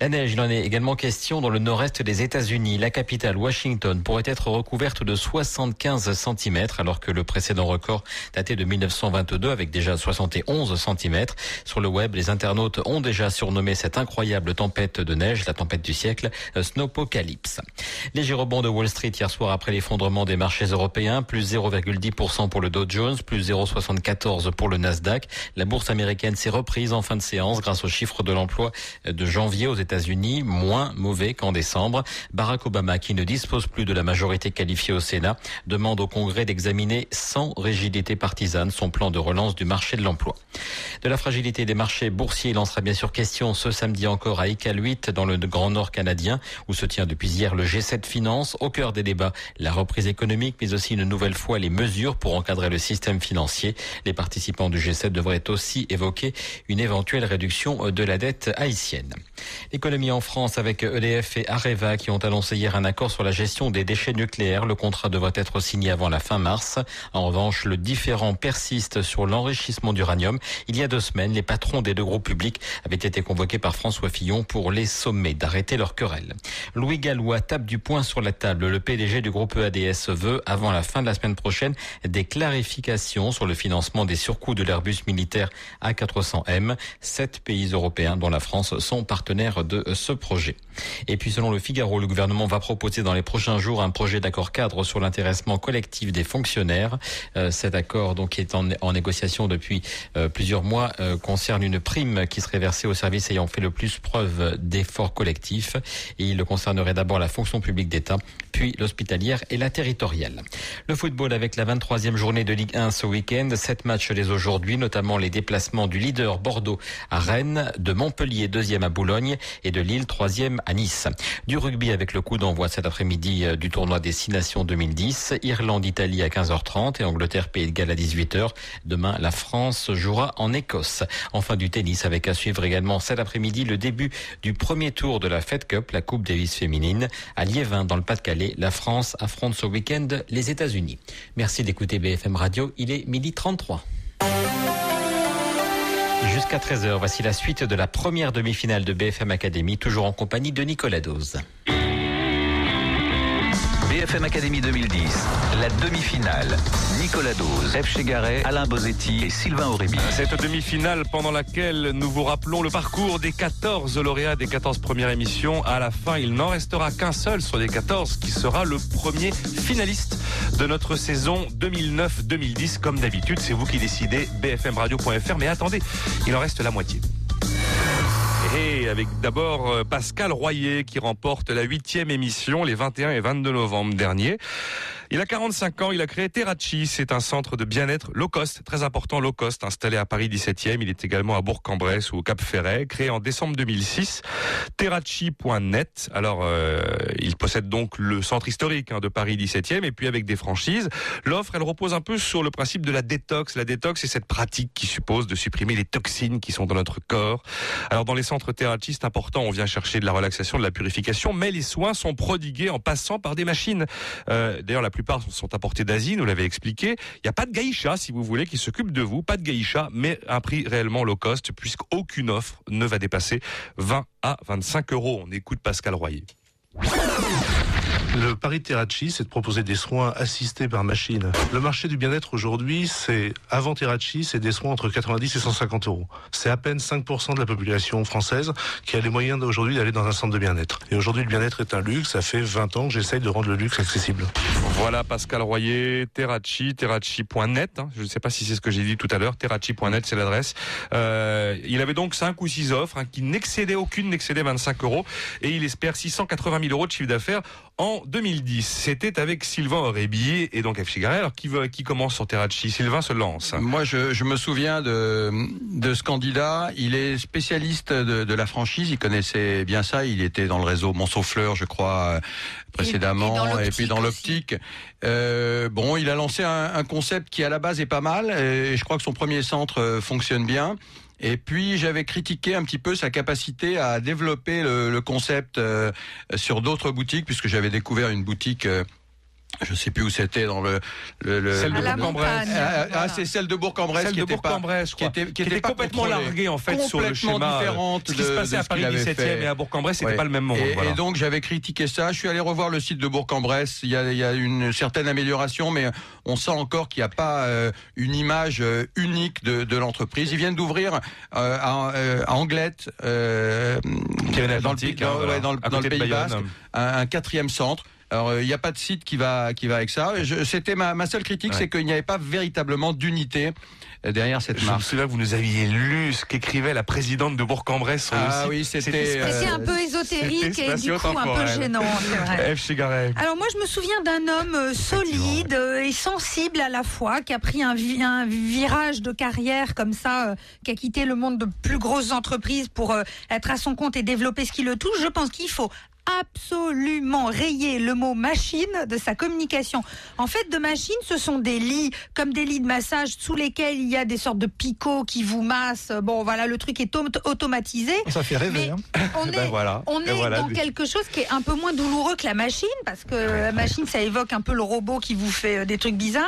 P: La neige, il en est également question dans le nord-est des États-Unis. La capitale Washington pourrait être recouverte de 75 cm alors que le précédent record datait de 1922 avec déjà 71 cm. Sur le web, les internautes ont déjà surnommé cette incroyable tempête de neige, la tempête du siècle, euh, Snowpocalypse. Léger rebond de Wall Street hier soir après l'effondrement des marchés européens, plus 0,10% pour le Dow Jones, plus 0,74 pour le Nasdaq. La bourse américaine s'est reprise en fin de séance grâce aux chiffres de l'emploi de janvier aux États-Unis, moins mauvais qu'en décembre. Barack Obama, qui ne dispose plus de la majorité qualifiée au Sénat, demande au Congrès d'examiner sans rigidité partisane son plan de relance du marché de l'emploi. De la fragilité des marchés boursiers, il en sera bien sûr question ce samedi encore à ICAL 8 dans le Grand Nord canadien où se tient depuis hier le G7 Finance. Au cœur des débats, la reprise économique mais aussi une nouvelle fois les mesures pour encadrer le système financier. Les participants du G7 devraient aussi évoquer une éventuelle réduction de la dette haïtienne. L'économie en France avec EDF et Areva qui ont annoncé hier un accord sur la gestion des déchets nucléaires. Le contrat devrait être signé avant la fin mars. En revanche, le différend persiste sur l'enrichissement d'uranium. Il y a deux semaines, les patrons des deux groupes publics avaient été convoqués par François Fillon pour les sommer d'arrêter leur querelle. Louis Gallois tape du poing sur la table. Le PDG du groupe EADS veut, avant la fin de la semaine prochaine, des clarifications sur le financement des surcoûts de l'Airbus militaire A400M. Sept pays européens, dont la France, sont partenaires de ce projet. Et puis, selon le Figaro, le gouvernement va proposer dans les prochains jours un projet d'accord cadre sur l'intéressement collectif des fonctionnaires. Euh, cet accord, donc, qui est en, en négociation depuis euh, plusieurs mois, euh, concerne une prime qui serait versée aux services ayant fait le plus preuve d'efforts collectifs. Et il concernerait d'abord la fonction publique d'État, puis l'hospitalière et la territoriale. Le football avec la 23e journée de Ligue 1 ce week-end. Sept matchs dès aujourd'hui, notamment les déplacements du leader Bordeaux à Rennes, de Montpellier deuxième à Boulogne et de Lille troisième à Nice. Du rugby avec le coup d'envoi cet après-midi euh, du tournoi des Six Nations 2010. Irlande-Italie à 15h30 et Angleterre-Pays de Galles à 18h. Demain, la France jouera en Écosse. Enfin du tennis avec à suivre également cet après-midi le début du premier tour de la Fed Cup, la Coupe Davis féminine. À Liévin, dans le Pas-de-Calais, la France affronte ce week-end les États-Unis. Merci d'écouter BFM Radio. Il est midi 33. Jusqu'à 13h, voici la suite de la première demi-finale de BFM Academy, toujours en compagnie de Nicolas Dose.
A: BFM Academy 2010, la demi-finale. Nicolas Dose, F. Chegaray, Alain Bozetti et Sylvain Aurébi.
B: Cette demi-finale pendant laquelle nous vous rappelons le parcours des 14 lauréats des 14 premières émissions. À la fin, il n'en restera qu'un seul sur les 14 qui sera le premier finaliste de notre saison 2009-2010. Comme d'habitude, c'est vous qui décidez, bfmradio.fr. Mais attendez, il en reste la moitié. Et avec d'abord euh, Pascal Royer qui remporte la huitième émission les 21 et 22 novembre dernier. Il a 45 ans, il a créé Terrachi, c'est un centre de bien-être low cost, très important low cost, installé à Paris 17e. Il est également à Bourg-en-Bresse ou au Cap Ferret, créé en décembre 2006. Terrachi.net. Alors, euh, il possède donc le centre historique hein, de Paris 17e et puis avec des franchises. L'offre, elle repose un peu sur le principe de la détox. La détox, c'est cette pratique qui suppose de supprimer les toxines qui sont dans notre corps. Alors, dans les centres Terrachi, c'est important, on vient chercher de la relaxation, de la purification, mais les soins sont prodigués en passant par des machines. Euh, D'ailleurs, la plupart sont apportés d'Asie, nous l'avez expliqué. Il n'y a pas de gaïcha, si vous voulez, qui s'occupe de vous, pas de gaïcha, mais un prix réellement low cost, puisqu'aucune offre ne va dépasser 20 à 25 euros. On écoute Pascal Royer.
Q: Le pari de Terracci, c'est de proposer des soins assistés par machine. Le marché du bien-être aujourd'hui, c'est avant Terracci, c'est des soins entre 90 et 150 euros. C'est à peine 5% de la population française qui a les moyens aujourd'hui d'aller dans un centre de bien-être. Et aujourd'hui, le bien-être est un luxe. Ça fait 20 ans que j'essaye de rendre le luxe accessible.
B: Voilà Pascal Royer, Terracci, terracci.net. hein. Je ne sais pas si c'est ce que j'ai dit tout à l'heure. Terracci.net, c'est l'adresse. Euh, il avait donc 5 ou 6 offres hein, qui n'excédaient aucune, n'excédait 25 euros. Et il espère 680 000 euros de chiffre d'affaires en 2010. C'était avec Sylvain Aurébi et donc F. Chigaret. Alors qui, veut- qui commence sur Terracci Sylvain se lance.
H: Moi, je, je me souviens de, de ce candidat. Il est spécialiste de, de la franchise. Il connaissait bien ça. Il était dans le réseau Monceau-Fleur, je crois, euh, précédemment,
R: et,
H: puis dans l'optique. Euh, bon, il a lancé un, un concept qui, à la base, est pas mal. Et je crois que son premier centre euh, fonctionne bien. Et puis j'avais critiqué un petit peu sa capacité à développer le, concept euh, sur d'autres boutiques, puisque j'avais découvert une boutique. Je sais plus où c'était dans le, le, le-
B: Celle de Bourg-en-Bresse.
H: Ah, ah,
B: voilà.
H: c'est celle de Bourg-en-Bresse qui était pas-
B: Bourg-en-Bresse,
H: qui était,
B: qui était complètement
H: contrôlée.
B: larguée, en fait, sur le
H: Complètement
B: schéma, euh,
H: différente
B: ce qui se passait à Paris
H: qu'il avait
B: 17e
H: fait.
B: et à Bourg-en-Bresse, c'était
H: Ouais.
B: pas le même monde,
H: Et,
B: voilà.
H: et donc j'avais critiqué ça. Je suis allé revoir le site de Bourg-en-Bresse. Il y a, il y a une certaine amélioration, mais on sent encore qu'il n'y a pas euh, une image euh, unique de, de l'entreprise. Ils viennent d'ouvrir euh, à, euh, à Anglette, euh, dans le,
B: Pyrénées-Atlantiques,
H: dans-
B: hein,
H: ouais, dans le- dans le Pays
B: Bayonne.
H: Basque, un, un quatrième centre. Alors euh, il n'y a pas de site qui va qui va avec ça. Je- C'était ma, ma seule critique,
B: Ouais.
H: c'est qu'il n'y avait pas véritablement d'unité euh, derrière cette
B: Je me
H: marque.
B: souviens que vous nous aviez lu ce qu'écrivait la présidente de Bourg-en-Bresse sur le
H: Ah
B: site.
H: oui, c'était,
C: c'est un peu ésotérique et du coup un peu gênant, c'est vrai.
B: F. Chigaret.
C: Alors moi je me souviens d'un homme euh, solide euh, et sensible à la fois, qui a pris un, vi- un virage de carrière comme ça, euh, qui a quitté le monde de plus grosses entreprises pour euh, être à son compte et développer ce qui le touche. Je pense qu'il faut absolument rayer le mot machine de sa communication. En fait, de machine, ce sont des lits comme des lits de massage sous lesquels il y a des sortes de picots qui vous massent. Bon, voilà, le truc est auto- automatisé.
D: Ça fait rêver. hein.
C: On est,
B: Ben voilà.
C: on
B: Et
C: est
B: voilà.
C: dans quelque chose qui est un peu moins douloureux que la machine, parce que la machine, ça évoque un peu le robot qui vous fait euh, des trucs bizarres.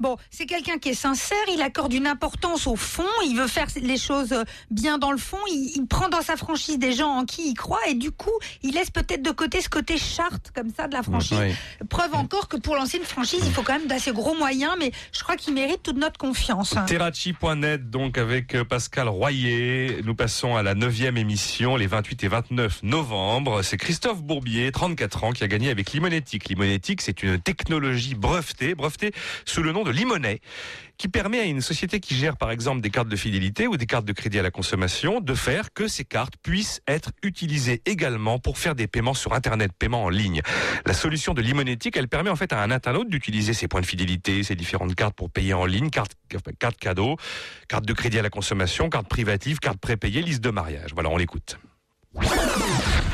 C: Bon, c'est quelqu'un qui est sincère, il accorde une importance au fond, il veut faire les choses bien dans le fond, il, il prend dans sa franchise des gens en qui il croit, et du coup, il laisse peut-être de côté ce côté charte, comme ça, de la franchise.
B: Oui.
C: Preuve encore que pour lancer une franchise, il faut quand même d'assez gros moyens, mais je crois qu'il mérite toute notre confiance.
B: Terraci.net, donc avec euh, Pascal Royer. Nous passons à la neuvième émission, les 28 et 29 novembre. C'est Christophe Bourbier, 34 ans, qui a gagné avec Limonetic. Limonetic, c'est une technologie brevetée, brevetée sous le nom de Limonet, qui permet à une société qui gère par exemple des cartes de fidélité ou des cartes de crédit à la consommation de faire que ces cartes puissent être utilisées également pour faire des paiements sur Internet, paiements en ligne. La solution de Limonetic, elle permet en fait à un internaute d'utiliser ses points de fidélité, ses différentes cartes pour payer en ligne, carte, carte cadeau, carte de crédit à la consommation, carte privative, carte prépayée, liste de mariage. Voilà, on l'écoute.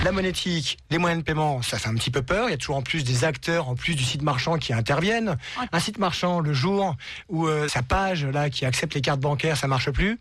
R: La monétique, les moyens de paiement, ça fait un petit peu peur. Il y a toujours en plus des acteurs, en plus du site marchand qui interviennent. Un site marchand, le jour où euh, sa page là qui accepte les cartes bancaires, ça marche plus.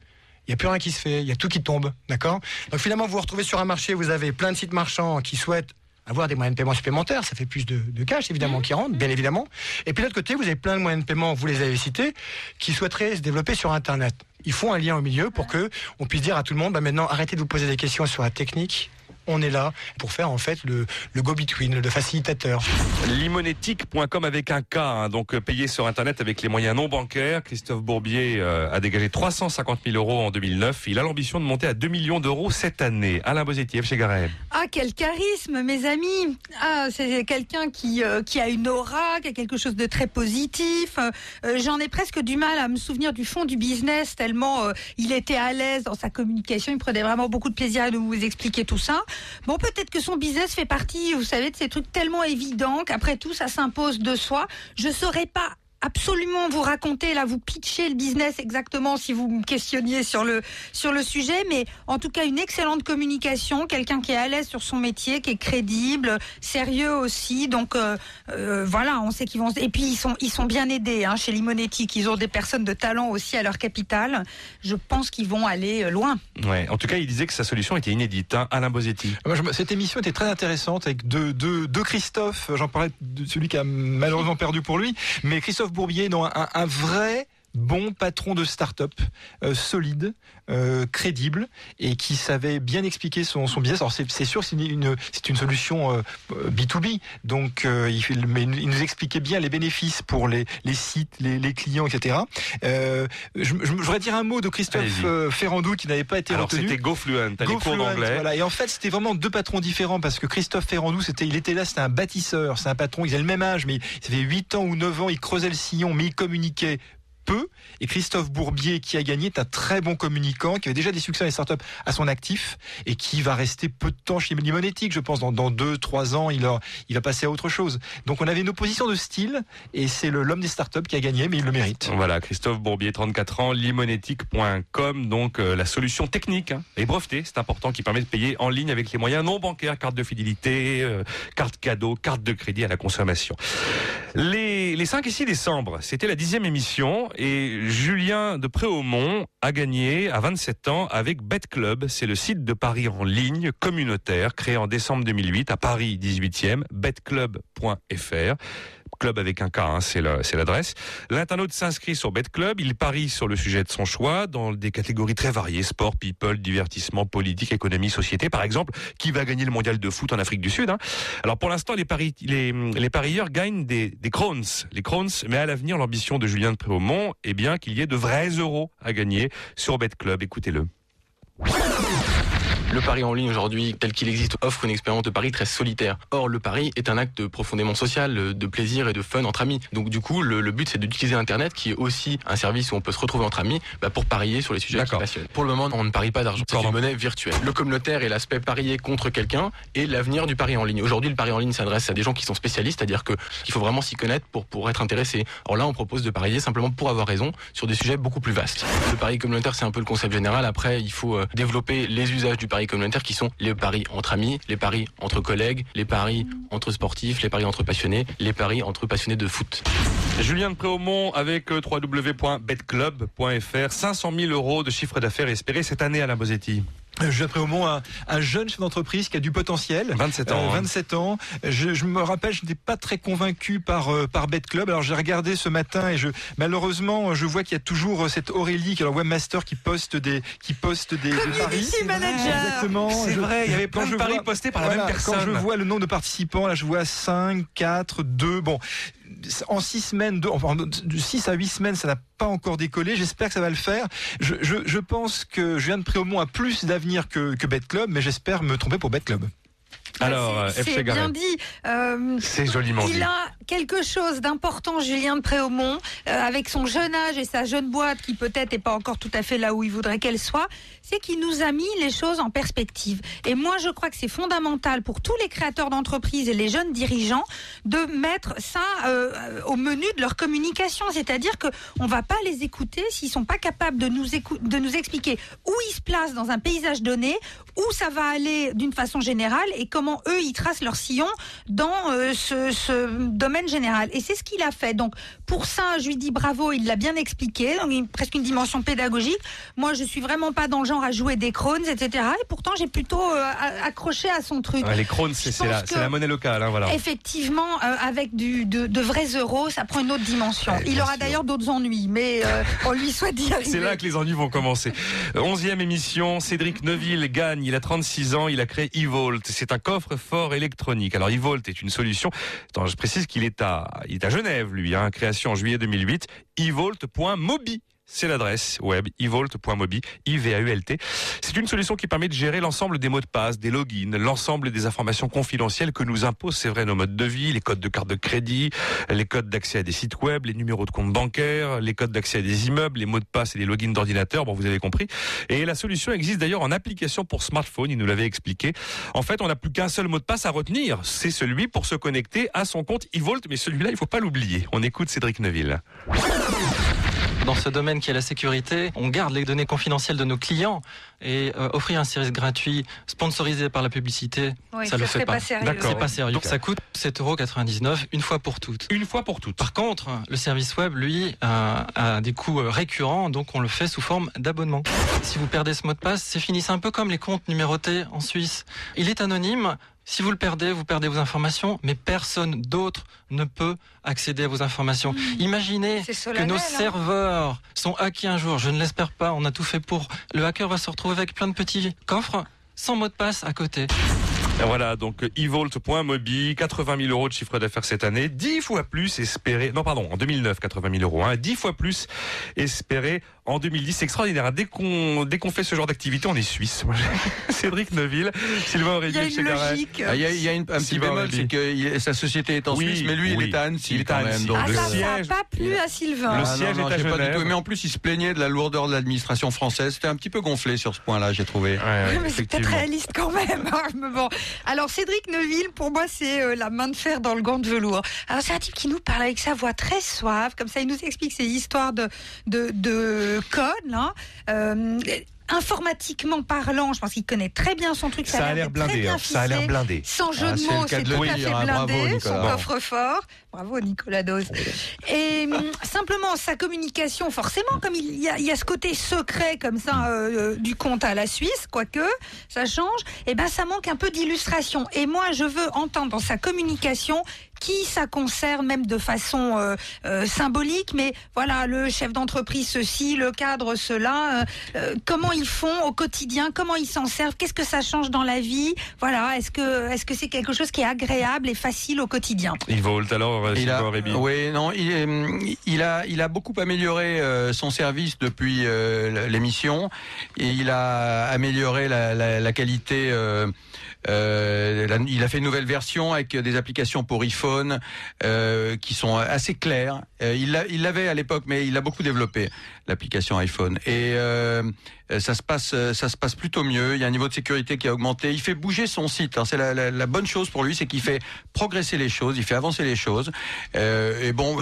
R: Il n'y a plus rien qui se fait, il y a tout qui tombe, d'accord? Donc finalement, vous vous retrouvez sur un marché, vous avez plein de sites marchands qui souhaitent avoir des moyens de paiement supplémentaires, ça fait plus de, de cash évidemment qui rentrent, bien évidemment. Et puis de l'autre côté, vous avez plein de moyens de paiement, vous les avez cités, qui souhaiteraient se développer sur Internet. Il faut un lien au milieu pour que on puisse dire à tout le monde, bah maintenant arrêtez de vous poser des questions sur la technique. On est là pour faire en fait le, le go-between, le facilitateur.
B: Limonetic.com avec un K, hein, donc euh, payé sur Internet avec les moyens non bancaires. Christophe Bourbier euh, a dégagé 350 000 euros en 2009. Il a l'ambition de monter à 2 millions d'euros cette année. Alain Bosetti, chez Garret.
C: Ah, quel charisme, mes amis Ah, c'est quelqu'un qui, euh, qui a une aura, qui a quelque chose de très positif. Euh, J'en ai presque du mal à me souvenir du fond du business, tellement euh, il était à l'aise dans sa communication, il prenait vraiment beaucoup de plaisir à nous expliquer tout ça. Bon, peut-être que son business fait partie, vous savez, de ces trucs tellement évidents qu'après tout, ça s'impose de soi. Je saurais pas absolument vous raconter là vous pitcher le business exactement si vous me questionniez sur le sur le sujet mais en tout cas une excellente communication quelqu'un qui est à l'aise sur son métier qui est crédible sérieux aussi donc euh, euh, voilà on sait qu'ils vont et puis ils sont ils sont bien aidés hein, chez Limonetic ils ont des personnes de talent aussi à leur capital je pense qu'ils vont aller euh, loin
B: Ouais. En tout cas, il disait que sa solution était inédite. hein. Alain Bosetti.
D: Je me- cette émission était très intéressante avec deux, deux, deux Christophe. J'en parlais de celui qui a malheureusement perdu pour lui, mais Christophe Bourbier, non, un, vrai bon patron de start-up, euh, solide, euh, crédible et qui savait bien expliquer son, son business. Alors c'est sûr, c'est une, une- c'est une solution euh, B2B, donc euh, il, mais il nous expliquait bien les bénéfices pour les, les sites, les, les clients, etc. Euh, je, je, voudrais dire un mot de Christophe euh, Ferrandou qui n'avait pas été
B: Alors
D: retenu.
B: c'était GoFluent, les cours d'anglais.
D: Voilà. Et en fait, c'était vraiment deux patrons différents parce que Christophe Ferrandou, c'était, il était là, c'était un bâtisseur, c'est un patron, il avait le même âge, mais ça fait 8 ans ou 9 ans, il creusait le sillon, mais il communiquait peu. Et Christophe Bourbier, qui a gagné, est un très bon communicant, qui avait déjà des succès dans les startups à son actif et qui va rester peu de temps chez Limonetic. Je pense dans, dans deux, trois ans, il, a- il va passer à autre chose. Donc on avait une opposition de style et c'est l'homme des startups qui a gagné, mais il le mérite.
B: Voilà, Christophe Bourbier, 34 ans, limonetic.com, donc euh, la solution technique hein, et brevetée, c'est important, qui permet de payer en ligne avec les moyens non bancaires, carte de fidélité, euh, carte cadeau, carte de crédit à la consommation. Les, les 5 et 6 décembre, c'était la dixième émission et Julien de Préaumont a gagné à 27 ans avec Bet Club. C'est le site de Paris en ligne communautaire créé en décembre 2008 à Paris 18e, betclub.fr. Club avec un K, hein, c'est la- c'est l'adresse. L'internaute s'inscrit sur BetClub, il parie sur le sujet de son choix dans des catégories très variées, sport, people, divertissement, politique, économie, société. Par exemple, qui va gagner le mondial de foot en Afrique du Sud hein? Alors pour l'instant, les, parieurs gagnent des, des crowns, les crowns, mais à l'avenir, l'ambition de Julien de Préaumont est bien qu'il y ait de vrais euros à gagner sur BetClub. Écoutez-le.
S: Le pari en ligne aujourd'hui, tel qu'il existe, offre une expérience de pari très solitaire. Or, le pari est un acte profondément social, de plaisir et de fun entre amis. Donc, du coup, le, le but, c'est d'utiliser Internet, qui est aussi un service où on peut se retrouver entre amis, bah, pour parier sur les sujets qui passionnent. Pour le moment, on ne parie pas d'argent. C'est une monnaie virtuelle. Le communautaire est l'aspect parier contre quelqu'un et l'avenir du pari en ligne. Aujourd'hui, le pari en ligne s'adresse à des gens qui sont spécialistes, c'est-à-dire que il faut vraiment s'y connaître pour, pour être intéressé. Or là, on propose de parier simplement pour avoir raison sur des sujets beaucoup plus vastes. Le pari communautaire, c'est un peu le concept général. Après, il faut euh, développer les usages du pari communautaire qui sont les paris entre amis, les paris entre collègues, les paris entre sportifs, les paris entre passionnés, les paris entre passionnés de foot.
B: Julien de Préaumont avec euh, www.betclub.fr. 500 000 euros de chiffre d'affaires espéré cette année à la Bosetti.
D: Euh, Je au moins un, un jeune chef d'entreprise qui a du potentiel.
B: 27 ans, hein.
D: 27 ans. Je, je me rappelle, je n'étais pas très convaincu par euh, par Bet Club. Alors j'ai regardé ce matin et je malheureusement je vois qu'il y a toujours euh, cette Aurélie qui est leur webmaster qui poste des qui poste des, des paris.
C: Manager.
D: Exactement.
B: C'est vrai, il y avait plein de paris
D: vois-
B: postés par la même personne.
D: Quand je vois le nombre de participants, là je vois 5, 4, 2, bon. En 6 semaines, deux- enfin, de 6 à 8 semaines, ça n'a pas encore décollé. J'espère que ça va le faire. Je pense que Julien de Préaumont a plus d'avenir que, que Bet Club, mais j'espère me tromper pour Bet Club.
B: Alors, euh,
C: C'est
B: FC
C: bien dit. Euh,
B: C'est joliment
C: il
B: dit.
C: a quelque chose d'important, Julien de Préaumont, euh, avec son jeune âge et sa jeune boîte qui peut-être n'est pas encore tout à fait là où il voudrait qu'elle soit, c'est qu'il nous a mis les choses en perspective. Et moi, je crois que c'est fondamental pour tous les créateurs d'entreprises et les jeunes dirigeants de mettre ça euh, au menu de leur communication. C'est-à-dire que on va pas les écouter s'ils sont pas capables de nous, de nous expliquer où ils se placent dans un paysage donné, où ça va aller d'une façon générale et comment eux ils tracent leur sillon dans euh, ce, ce domaine général. Et c'est ce qu'il a fait. Donc pour ça, je lui dis bravo, il l'a bien expliqué, donc presque une dimension pédagogique. Moi, je suis vraiment pas dans le genre à jouer des crônes, etc. Et pourtant, j'ai plutôt euh, accroché à son truc.
B: Ouais, les crônes, c'est la, la monnaie locale. Hein, voilà.
C: Effectivement, euh, avec du, de, de vrais euros, ça prend une autre dimension.
B: Ouais,
C: Il aura d'ailleurs d'autres ennuis, mais on lui souhaite d'y arriver.
B: C'est là que les ennuis vont commencer. Onzième émission, Cédric Neuville gagne. Il a 36 ans, il a créé eVolt. C'est un coffre-fort électronique. Alors eVolt est une solution. Je précise qu'il est à, il est à Genève, lui. Hein, création en juillet 2008. eVolt.mobi. C'est l'adresse web evolt.mobi, I-V-A-U-L-T. C'est une solution qui permet de gérer l'ensemble des mots de passe, des logins, l'ensemble des informations confidentielles que nous imposent, c'est vrai, nos modes de vie, les codes de carte de crédit, les codes d'accès à des sites web, les numéros de compte bancaire, les codes d'accès à des immeubles, les mots de passe et les logins d'ordinateur. Bon, vous avez compris. Et la solution existe d'ailleurs en application pour smartphone. Il nous l'avait expliqué. En fait, on n'a plus qu'un seul mot de passe à retenir. C'est celui pour se connecter à son compte eVolt. Mais celui-là, il faut pas l'oublier. On écoute Cédric Neuville.
I: Dans ce domaine qui est la sécurité, on garde les données confidentielles de nos clients et euh, offrir un service gratuit sponsorisé par la publicité,
C: Oui,
I: ça
C: ce
I: le fait pas.
C: pas sérieux. D'accord.
I: C'est pas sérieux. Donc ça coûte 7,99€ une fois pour toutes.
B: Une fois pour toutes.
I: Par contre, le service web, lui, a, a des coûts euh, récurrents, donc on le fait sous forme d'abonnement. Si vous perdez ce mot de passe, c'est fini. C'est un peu comme les comptes numérotés en Suisse. Il est anonyme, Si vous le perdez, vous perdez vos informations, mais personne d'autre ne peut accéder à vos informations. Imaginez
C: C'est
I: que nos
C: hein.
I: serveurs sont hackés un jour. Je ne l'espère pas. On a tout fait pour. Le hacker va se retrouver avec plein de petits coffres sans mot de passe à côté.
B: Et Voilà, donc evolt.mobi, 80 000 euros de chiffre d'affaires cette année, 10 fois plus espéré, non pardon, en 2009, 80 000 euros, hein, 10 fois plus espéré en 2010. C'est extraordinaire. Dès qu'on dès qu'on fait ce genre d'activité, on est suisse. Cédric Neuville, Sylvain Aurébi,
H: Ah, Il y a, il y a une- un petit bémol, c'est que il- sa société est en
B: Oui,
H: Suisse, mais lui,
B: oui.
H: il est à Annecy
B: Il est à
H: même.
B: Annecy.
H: donc,
C: Ah, ça, pas plu à Sylvain.
H: Ah, non, non, j'ai pas du tout. Mais en plus, il se plaignait de la lourdeur de l'administration française. C'était un petit peu gonflé sur ce point-là, j'ai trouvé.
C: Mais c'est peut-être réaliste quand même. Mais bon. Alors Cédric Neuville, pour moi, c'est euh, la main de fer dans le gant de velours. Alors c'est un type qui nous parle avec sa voix très suave, comme ça il nous explique ses histoires de, de, de code. Là. Euh, informatiquement parlant, je pense qu'il connaît très bien son truc.
B: Ça a l'air blindé,
C: bien
B: hein. Ça a l'air blindé.
C: Sans jeu
B: Ah,
C: de mots, c'est tout à fait
B: hein.
C: blindé.
B: Bravo,
C: son coffre-fort. Bravo Nicolas Dose. Et hum, simplement sa communication, forcément, comme il y a, il y a ce côté secret comme ça euh, euh, du compte à la Suisse, quoique ça change, et ben ça manque un peu d'illustration. Et moi, je veux entendre dans sa communication qui ça concerne, même de façon euh, euh, symbolique, mais voilà, le chef d'entreprise ceci, le cadre cela, euh, euh, comment ils font au quotidien, comment ils s'en servent, qu'est-ce que ça change dans la vie, voilà, est-ce que est-ce que c'est quelque chose qui est agréable et facile au quotidien?
B: Evolt, alors, euh,
H: Il a, oui, non, il, est, il a, il a beaucoup amélioré euh, son service depuis euh, l'émission. Et il a amélioré la, la, la qualité. euh, euh, la- il a fait une nouvelle version avec des applications pour iPhone euh, qui sont assez claires. Euh, il l'a- l'avait à l'époque, mais il a beaucoup développé l'application iPhone. Et euh, ça se passe, ça se passe plutôt mieux. Il y a un niveau de sécurité qui a augmenté. Il fait bouger son site. hein. C'est la, la- la bonne chose pour lui, c'est qu'il fait progresser les choses, il fait avancer les choses. Euh, et bon,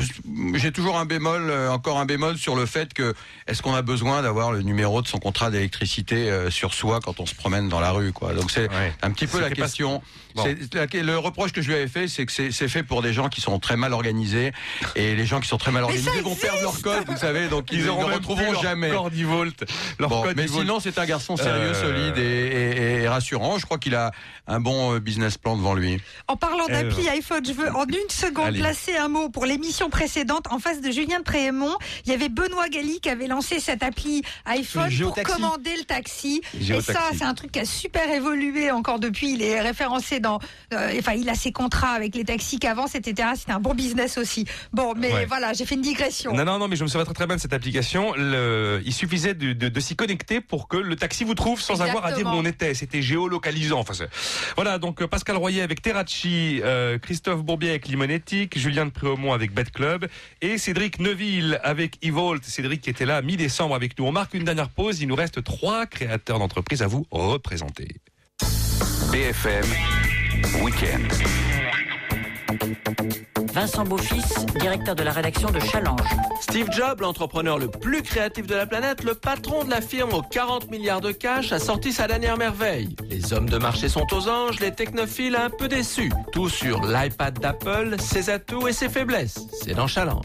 H: j'ai toujours un bémol, euh, encore un bémol sur le fait que est-ce qu'on a besoin d'avoir le numéro de son contrat d'électricité euh, sur soi quand on se promène dans la rue, quoi? Donc c'est un petit peu la
B: pas-
H: question.
B: Bon.
H: C'est- la- le reproche que je lui avais fait, c'est que c'est fait pour des gens qui sont très mal organisés et les gens qui sont très mal organisés vont perdre leur code, vous savez, donc ils,
B: Ils
H: ne retrouveront jamais.
B: code Evolt, leur
H: Bon,
B: code
H: mais
B: Evolt.
H: sinon, c'est un garçon sérieux,
B: Euh,
H: solide et, et- et rassurant. Je crois qu'il a un bon euh, business plan devant lui.
C: En parlant
H: Eh
C: d'appli iPhone, je veux en une seconde
H: Allez.
C: placer un mot pour l'émission précédente. En face de Julien de Préhémont, il y avait Benoît Galli qui avait lancé cette appli iPhone pour commander le taxi. Et ça, c'est un truc qui a super évolué encore depuis. Il est référencé dans, euh, enfin, il a ses contrats avec les taxis qu'avance, etc. C'était un bon business aussi. Bon, mais
B: Ouais.
C: voilà, j'ai fait une digression.
B: Non, non, non, mais je me souviens très très bien de cette application. Le- il suffisait de, de- de s'y connecter pour que le taxi vous trouve sans avoir à dire où on était. C'était géolocalisant. Enfin, voilà, donc euh, Pascal Royer avec Terracci, euh, Christophe Bourbier avec Limonetic, Julien de Préaumont avec Bet Club et Cédric Neuville avec Evolt. Cédric qui était là mi-décembre avec nous. On marque une dernière pause. Il nous reste trois créateurs d'entreprise à vous représenter.
A: BFM Week-end.
T: Vincent Beaufils, directeur de la rédaction de Challenge. Steve Jobs, l'entrepreneur le plus créatif de la planète, le patron de la firme aux 40 milliards de cash, a sorti sa dernière merveille. Les hommes de marché sont aux anges, les technophiles un peu déçus. Tout sur l'iPad d'Apple, ses atouts et ses faiblesses. C'est dans Challenge.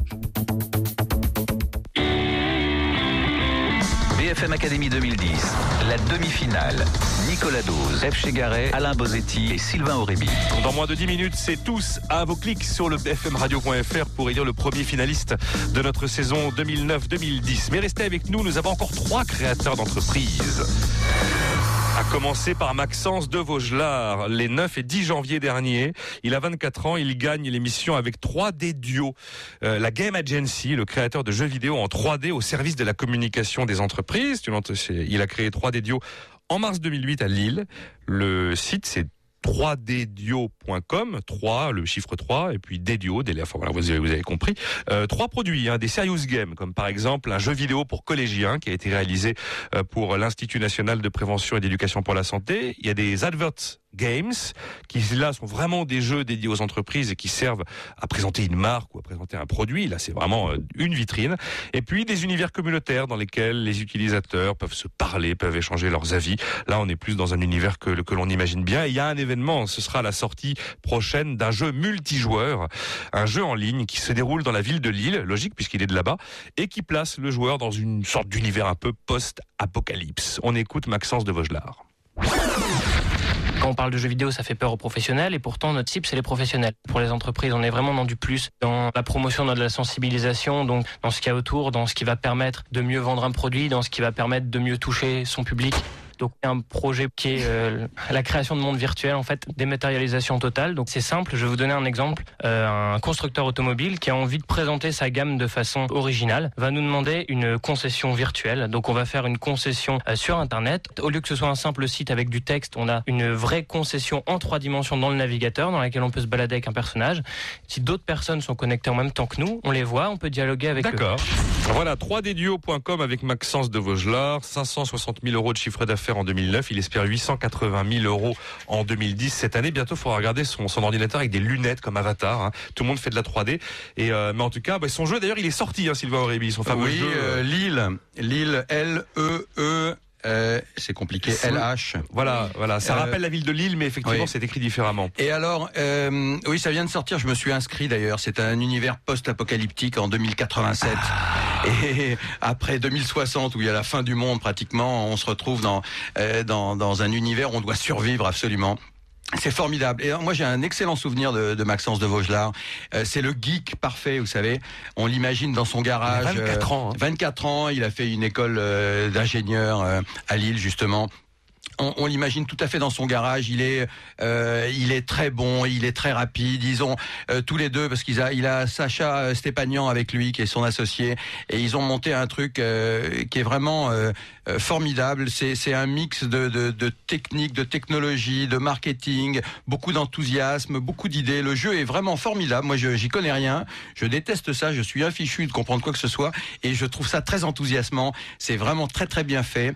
A: BFM Académie 2010, la demi-finale. Nicolas Dose, F. Chegaray, Alain Bozetti et Sylvain Aurébi.
B: Dans moins de 10 minutes, c'est tous à vos clics sur le bfmradio.fr pour élire le premier finaliste de notre saison 2009-2010. Mais restez avec nous, nous avons encore trois créateurs d'entreprise. À commencer par Maxence de Vaugelard, les 9 et 10 janvier dernier. Il a 24 ans, il gagne l'émission avec 3D Duo, euh, la Game Agency, le créateur de jeux vidéo en 3D au service de la communication des entreprises. Il a créé 3D Duo en mars 2008 à Lille. Le site, c'est 3ddio.com, 3, le chiffre 3, et puis Dedio, délai, enfin voilà, vous avez, vous avez compris. Euh, trois produits, hein, des serious games, comme par exemple un jeu vidéo pour collégiens qui a été réalisé euh, pour l'Institut national de prévention et d'éducation pour la santé. Il y a des adverts games qui là sont vraiment des jeux dédiés aux entreprises et qui servent à présenter une marque ou à présenter un produit. Là, c'est vraiment euh, une vitrine. Et puis des univers communautaires dans lesquels les utilisateurs peuvent se parler, peuvent échanger leurs avis. Là, on est plus dans un univers que, que l'on imagine bien. Et il y a un événement, ce sera la sortie prochaine d'un jeu multijoueur, un jeu en ligne qui se déroule dans la ville de Lille, logique puisqu'il est de là-bas, et qui place le joueur dans une sorte d'univers un peu post-apocalypse. On écoute Maxence de Vaugelard.
U: Quand on parle de jeux vidéo, ça fait peur aux professionnels et pourtant notre cible c'est les professionnels. Pour les entreprises, on est vraiment dans du plus, dans la promotion, dans de la sensibilisation, donc dans ce qu'il y a autour, dans ce qui va permettre de mieux vendre un produit, dans ce qui va permettre de mieux toucher son public. Donc un projet qui est euh, la création de monde virtuel en fait, dématérialisation totale. Donc c'est simple, je vais vous donner un exemple. Euh, un constructeur automobile qui a envie de présenter sa gamme de façon originale va nous demander une concession virtuelle. Donc on va faire une concession euh, sur internet. Au lieu que ce soit un simple site avec du texte, on a une vraie concession en trois dimensions dans le navigateur dans laquelle on peut se balader avec un personnage. Si d'autres personnes sont connectées en même temps que nous, on les voit, on peut dialoguer avec eux.
B: D'accord. Voilà, 3dduo.com avec Maxence de Vaugelard, 560 000 euros de chiffre d'affaires en 2009. Il espère 880 000 euros en 2010. Cette année, bientôt, il faudra regarder son, son ordinateur avec des lunettes comme Avatar. hein. Tout le monde fait de la 3D. Et euh, mais en tout cas, bah, son jeu, d'ailleurs, il est sorti, hein, Sylvain Aurébi, son fameux
H: oui,
B: jeu.
H: euh, Lille, Lille, L E euh, c'est compliqué. LH.
B: Voilà, voilà. Ça
H: Euh,
B: rappelle la ville de Lille, mais effectivement,
H: oui.
B: c'est écrit différemment.
H: Et alors, euh, oui, ça vient de sortir. Je me suis inscrit d'ailleurs. C'est un univers post-apocalyptique en 2087. Et après 2060, où il y a la fin du monde pratiquement, on se retrouve dans euh, dans, dans un univers où on doit survivre absolument. C'est formidable. Et alors, moi, j'ai un excellent souvenir de, de Maxence de Vaugelard. Euh, c'est le geek parfait, vous savez. On l'imagine dans son garage.
B: Il a 24
H: euh,
B: ans, hein.
H: 24 ans. Il a fait une école euh, d'ingénieur euh, à Lille, justement. On, on l'imagine tout à fait dans son garage. Il est, euh, il est très bon, il est très rapide. Ils ont euh, tous les deux parce qu'il a, il a Sacha euh, Stépagnan avec lui qui est son associé et ils ont monté un truc euh, qui est vraiment euh, euh, formidable. C'est, un mix de, de, de techniques, de technologie, de marketing, beaucoup d'enthousiasme, beaucoup d'idées. Le jeu est vraiment formidable. Moi, j'y connais rien. Je déteste ça. Je suis infichu de comprendre quoi que ce soit et je trouve ça très enthousiasmant. C'est vraiment très très bien fait.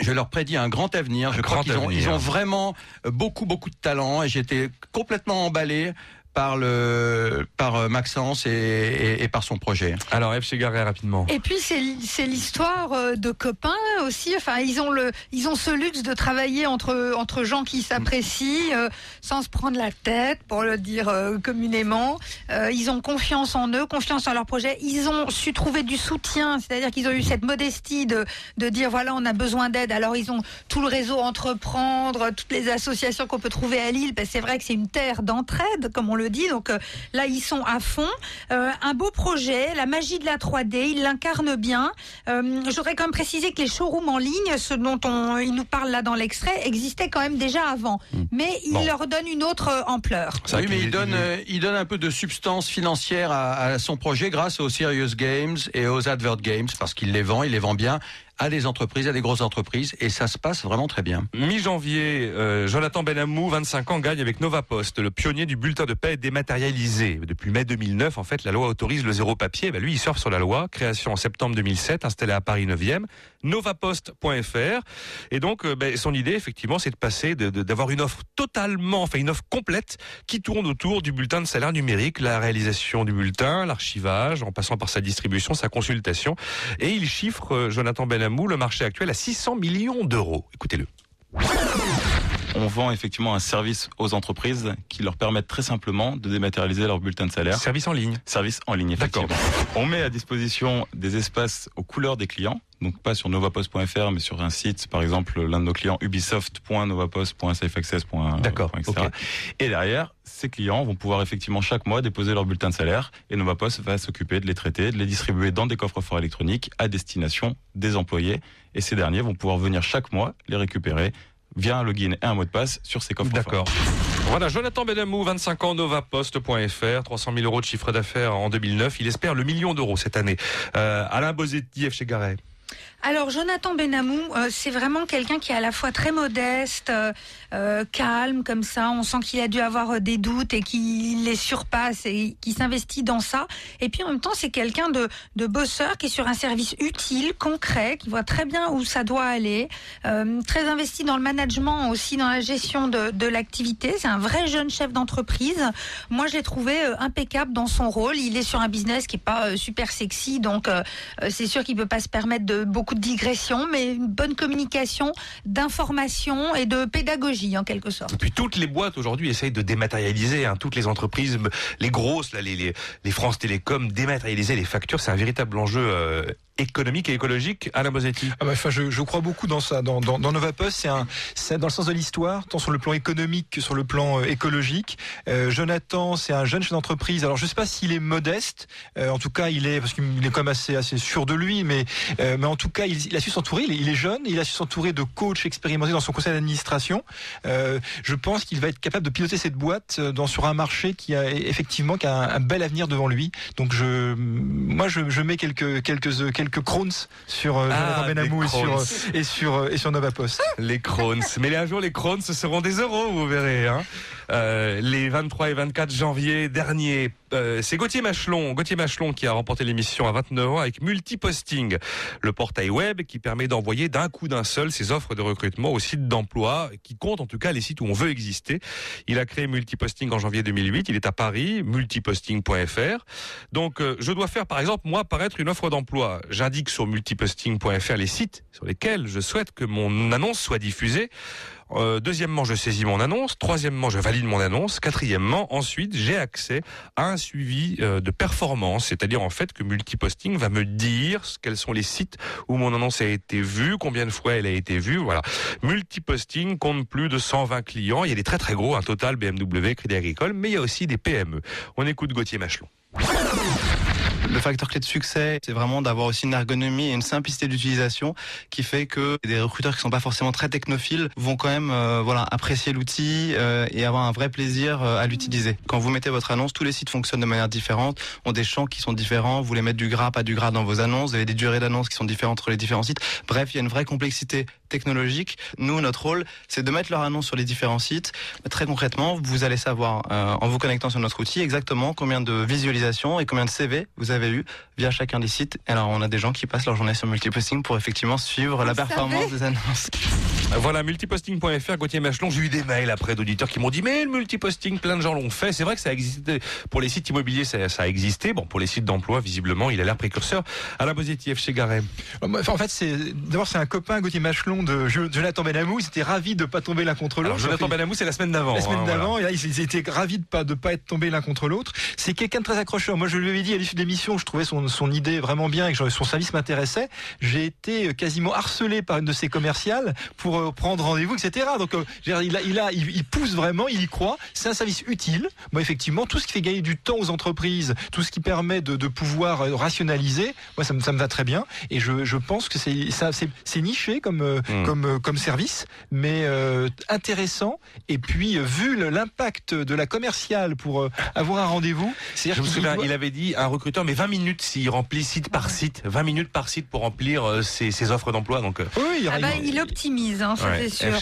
H: Je leur prédis un grand avenir. Je crois qu'ils ont, ils ont vraiment euh, beaucoup, beaucoup de talent et j'étais complètement emballé par le, par euh, Maxence et, et, et par son projet.
B: Alors, F. Chegaray, rapidement.
C: Et puis c'est l'histoire euh, de copains aussi. Enfin, ils ont le, ils ont ce luxe de travailler entre entre gens qui s'apprécient euh, sans se prendre la tête, pour le dire euh, communément. Euh, ils ont confiance en eux, confiance en leur projet. Ils ont su trouver du soutien, c'est-à-dire qu'ils ont eu cette modestie de de dire voilà, on a besoin d'aide. Alors ils ont tout le réseau entreprendre, toutes les associations qu'on peut trouver à Lille. Parce que c'est vrai que c'est une terre d'entraide, comme on le dit. Donc euh, là, ils sont à fond. Euh, un beau projet, la magie de la 3D, ils l'incarnent bien. Euh, J'aurais quand même précisé que les showrooms en ligne, ce dont on, il nous parle là dans l'extrait, existaient quand même déjà avant. Mais ils
H: Bon.
C: leur donnent une autre ampleur.
H: Oui, mais il donne, euh, il donne un peu de substance financière à, à son projet grâce aux Serious Games et aux Advert Games parce qu'il les vend, il les vend bien à des entreprises, à des grosses entreprises et ça se passe vraiment très bien.
B: Mi-janvier, euh, Jonathan Benamou, 25 ans, gagne avec Novapost, le pionnier du bulletin de paie dématérialisé. Depuis mai 2009, en fait, la loi autorise le zéro papier. Ben, lui, il surfe sur la loi. Création en septembre 2007, installé à Paris 9e, novapost.fr. Et donc, euh, ben, son idée, effectivement, c'est de passer, d'avoir une offre totalement, enfin une offre complète qui tourne autour du bulletin de salaire numérique, la réalisation du bulletin, l'archivage, en passant par sa distribution, sa consultation. Et il chiffre, euh, Jonathan Benamou, le marché actuel à 600 millions d'euros. Écoutez-le.
V: On vend effectivement un service aux entreprises qui leur permettent très simplement de dématérialiser leur bulletin de salaire.
B: Service en ligne.
V: Service en ligne, effectivement. On met à disposition des espaces aux couleurs des clients. Donc pas sur novapost.fr, mais sur un site, par exemple, l'un de nos clients, ubisoft.novapost.safeaccess.etc.
B: D'accord,
V: Et derrière, ces clients vont pouvoir effectivement chaque mois déposer leur bulletin de salaire et Novapost va s'occuper de les traiter, de les distribuer dans des coffres forts électroniques à destination des employés. Et ces derniers vont pouvoir venir chaque mois les récupérer via un login et un mot de passe sur ces coffres
B: D'accord. Voilà, Jonathan Benamou, 25 ans, novapost.fr, 300 000 euros de chiffre d'affaires en 2009. Il espère le million d'euros cette année. Euh, Alain Bozetti, F. Chegaray.
C: Alors Jonathan Benamou, euh, c'est vraiment quelqu'un qui est à la fois très modeste, euh, euh, calme comme ça. On sent qu'il a dû avoir euh, des doutes et qu'il les surpasse et qui s'investit dans ça. Et puis en même temps, c'est quelqu'un de, de bosseur qui est sur un service utile, concret, qui voit très bien où ça doit aller, euh, très investi dans le management aussi dans la gestion de, de l'activité. C'est un vrai jeune chef d'entreprise. Moi, je l'ai trouvé euh, impeccable dans son rôle. Il est sur un business qui est pas super sexy, donc c'est sûr qu'il peut pas se permettre de beaucoup de digressions, mais une bonne communication, d'information et de pédagogie en quelque sorte.
B: Et puis toutes les boîtes aujourd'hui essayent de dématérialiser, hein, toutes les entreprises, les grosses, là, les, les, les France Télécom, dématérialiser les factures, c'est un véritable enjeu euh, économique et écologique. Alain Bosetti.
D: Ah bah, je, je, crois beaucoup dans ça. Dans, dans, dans Novapost, c'est un, c'est dans le sens de l'histoire, tant sur le plan économique que sur le plan euh, écologique. Euh, Jonathan, c'est un jeune chef d'entreprise. Alors, je sais pas s'il est modeste. Euh, en tout cas, il est parce qu'il est quand même assez, assez sûr de lui, mais, euh, mais en tout cas, il, il a su s'entourer. Il, il, est jeune, il a su s'entourer de coachs expérimentés dans son conseil d'administration. Euh, je pense qu'il va être capable de piloter cette boîte dans sur un marché qui a effectivement qui a un, bel avenir devant lui. Donc, je, moi, je, je mets quelques quelques crowns sur euh,
B: Ah,
D: Benamou et sur, euh, et sur euh, et sur Nova Post.
B: Les crowns. Mais un jour, les crowns, ce seront des euros, vous verrez. Hein. Euh, les 23 et 24 janvier dernier, euh, c'est Gauthier Machelon, Gauthier Machelon qui a remporté l'émission à 29 ans avec Multiposting, le portail web qui permet d'envoyer d'un coup d'un seul ses offres de recrutement au site d'emploi, qui compte en tout cas les sites où on veut exister. Il a créé Multiposting en janvier 2008. Il est à Paris, multiposting.fr. Donc, euh, je dois faire, par exemple, moi, apparaître une offre d'emploi. J'indique sur multiposting.fr les sites sur lesquels je souhaite que mon annonce soit diffusée. Euh, deuxièmement, je saisis mon annonce. Troisièmement, je valide mon annonce. Quatrièmement, ensuite, j'ai accès à un suivi euh, de performance, c'est-à-dire en fait que Multiposting va me dire quels sont les sites où mon annonce a été vue, combien de fois elle a été vue. Voilà. Multiposting compte plus de 120 clients. Il y a des très très gros, un total BMW, Crédit Agricole, mais il y a aussi des PME. On écoute Gauthier Machelon.
W: Le facteur clé de succès, c'est vraiment d'avoir aussi une ergonomie et une simplicité d'utilisation qui fait que des recruteurs qui sont pas forcément très technophiles vont quand même euh, voilà apprécier l'outil euh, et avoir un vrai plaisir euh, à l'utiliser. Quand vous mettez votre annonce, tous les sites fonctionnent de manière différente, ont des champs qui sont différents, vous voulez mettre du gras, pas du gras dans vos annonces, vous avez des durées d'annonces qui sont différentes entre les différents sites. Bref, il y a une vraie complexité technologique. Nous, notre rôle, c'est de mettre leur annonce sur les différents sites. Très concrètement, vous allez savoir, euh, en vous connectant sur notre outil, exactement combien de visualisations et combien de CV vous avez eu via chacun des sites. Alors, on a des gens qui passent leur journée sur multiposting pour effectivement suivre la performance des annonces.
B: Voilà, multiposting.fr, Gauthier Machelon. J'ai eu des mails après d'auditeurs qui m'ont dit, mais le multiposting, plein de gens l'ont fait. C'est vrai que ça a existé. Pour les sites immobiliers, ça, ça a existé. Bon, pour les sites d'emploi, visiblement, il a l'air précurseur. Alain Bosetti, chez Garet.
D: Enfin, en fait, c'est d'abord c'est un copain Gauthier Machelon de Jo- Jonathan Benamou. Ils étaient ravis de pas tomber l'un contre l'autre.
B: Jonathan Benamou, c'est la semaine d'avant.
D: La semaine
B: hein,
D: d'avant,
B: voilà.
D: et là, ils, étaient ravis de pas de pas être tombés l'un contre l'autre. C'est quelqu'un de très accrocheur. Moi, je lui avais dit à l'issue de l'émission, je trouvais son, son idée vraiment bien et que son service m'intéressait. J'ai été euh, quasiment harcelé par une de ses commerciales pour euh, prendre rendez-vous, etc. Donc, euh, il, a, il, a, il, il pousse vraiment, il y croit. C'est un service utile. Moi, effectivement, tout ce qui fait gagner du temps aux entreprises, tout ce qui permet de, de pouvoir rationaliser, moi, ça me, ça me va très bien. Et je, je pense que c'est ça, c'est c'est niché comme
B: Hmm.
D: comme euh, comme service, mais euh, intéressant. Et puis, euh, vu l'impact de la commerciale pour euh, avoir un rendez-vous, c'est
B: Je me souviens, il avait dit un recruteur, mais 20 minutes s'il remplit site par site, 20 minutes par site pour remplir euh, ses, ses offres d'emploi. Donc, euh,
D: oui,
C: Ah bah, il optimise, hein, ça
B: Ouais,
C: c'est sûr.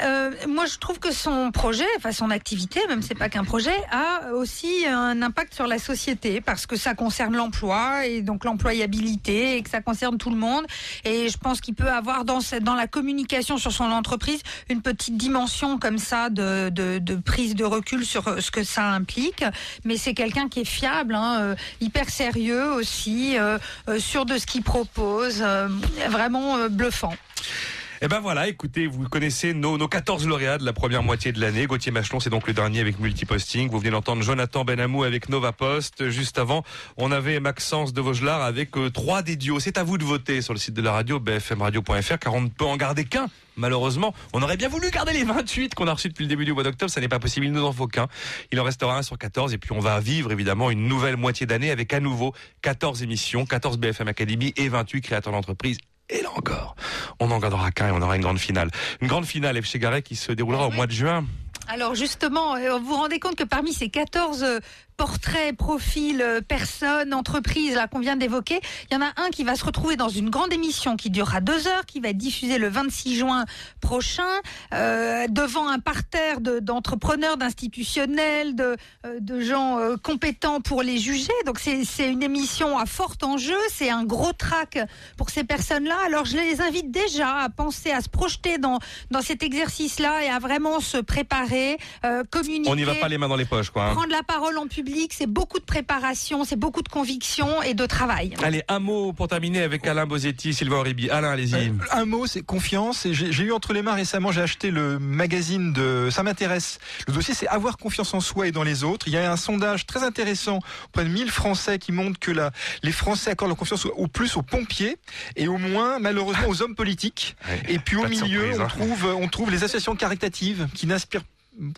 C: Euh, moi, je trouve que son projet, enfin son activité, même c'est pas qu'un projet, a aussi un impact sur la société parce que ça concerne l'emploi et donc l'employabilité et que ça concerne tout le monde. Et je pense qu'il peut avoir dans cette- dans la communication sur son entreprise une petite dimension comme ça de, de, prise de recul sur ce que ça implique. Mais c'est quelqu'un qui est fiable, hein, euh, hyper sérieux aussi, euh, euh, sûr de ce qu'il propose, euh, vraiment euh, bluffant.
B: Eh ben voilà, écoutez, vous connaissez nos, nos 14 lauréats de la première moitié de l'année. Gauthier Machelon, c'est donc le dernier avec Multiposting. Vous venez d'entendre Jonathan Benamou avec Nova Post. Juste avant, on avait Maxence de Vaugelar avec euh, trois des duos. C'est à vous de voter sur le site de la radio, bfmradio.fr, car on ne peut en garder qu'un. Malheureusement, on aurait bien voulu garder les 28 qu'on a reçus depuis le début du mois d'octobre. Ça n'est pas possible, il nous en faut qu'un. Il en restera un sur 14 et puis on va vivre évidemment une nouvelle moitié d'année avec à nouveau 14 émissions, 14 BFM Academy et 28 créateurs d'entreprise. Et là encore, on n'en gardera qu'un et on aura une grande finale. Une grande finale F. Garet qui se déroulera au mois de juin.
C: Alors justement, euh, vous vous rendez compte que parmi ces 14 euh, portraits, profils, euh, personnes, entreprises là qu'on vient d'évoquer, il y en a un qui va se retrouver dans une grande émission qui durera deux heures, qui va être diffusée le 26 juin prochain, euh, devant un parterre de- d'entrepreneurs, d'institutionnels, de, euh, de gens euh, compétents pour les juger. Donc c'est une émission à fort enjeu, c'est un gros trac pour ces personnes-là. Alors je les invite déjà à penser, à se projeter dans, dans cet exercice-là et à vraiment se préparer, communiquer.
B: On n'y va pas les mains dans les poches, quoi. hein.
C: Prendre la parole en public public, c'est beaucoup de préparation, c'est beaucoup de conviction et de travail.
B: Allez, un mot pour terminer avec Alain Bosetti, Sylvain Aurébi. Alain, allez-y.
D: Euh, un mot, c'est confiance. Et j'ai j'ai eu entre les mains récemment, j'ai acheté le magazine de Ça m'intéresse. Le dossier, c'est avoir confiance en soi et dans les autres. Il y a un sondage très intéressant auprès de 1000 Français qui montre que la, les Français accordent leur confiance au, au plus aux pompiers et au moins, malheureusement, aux hommes politiques. et puis au milieu,
B: surprise,
D: on
B: hein.
D: trouve, on trouve les associations caritatives qui n'inspirent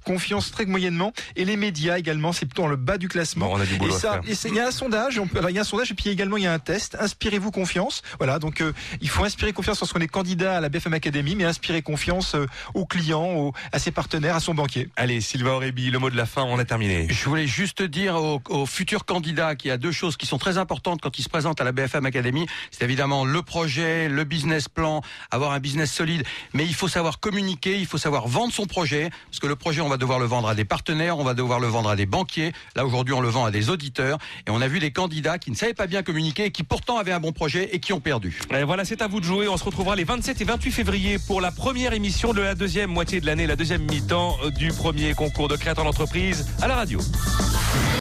D: confiance très moyennement et les médias également c'est plutôt dans le bas du classement
B: Bon, on a du boulot
D: et
B: à
D: ça il y a un sondage on peut- alors, il y a un sondage et puis également il y a un test inspirez-vous confiance voilà donc euh, il faut inspirer confiance lorsqu'on est candidat à la BFM Academy mais inspirer confiance euh, aux clients aux- à ses partenaires à son banquier
B: Allez, Sylvain Aurébi, le mot de la fin, on a terminé.
H: Je voulais juste dire aux, aux futurs candidats qu'il y a deux choses qui sont très importantes quand ils se présentent à la BFM Academy. C'est évidemment le projet, le business plan, avoir un business solide. Mais il faut savoir communiquer, il faut savoir vendre son projet. Parce que le on va devoir le vendre à des partenaires, on va devoir le vendre à des banquiers. Là, aujourd'hui, on le vend à des auditeurs. Et on a vu des candidats qui ne savaient pas bien communiquer et qui pourtant avaient un bon projet et qui ont perdu.
B: Et voilà, c'est à vous de jouer. On se retrouvera les 27 et 28 février pour la première émission de la deuxième moitié de l'année, la deuxième mi-temps du premier concours de créateur d'entreprise à la radio.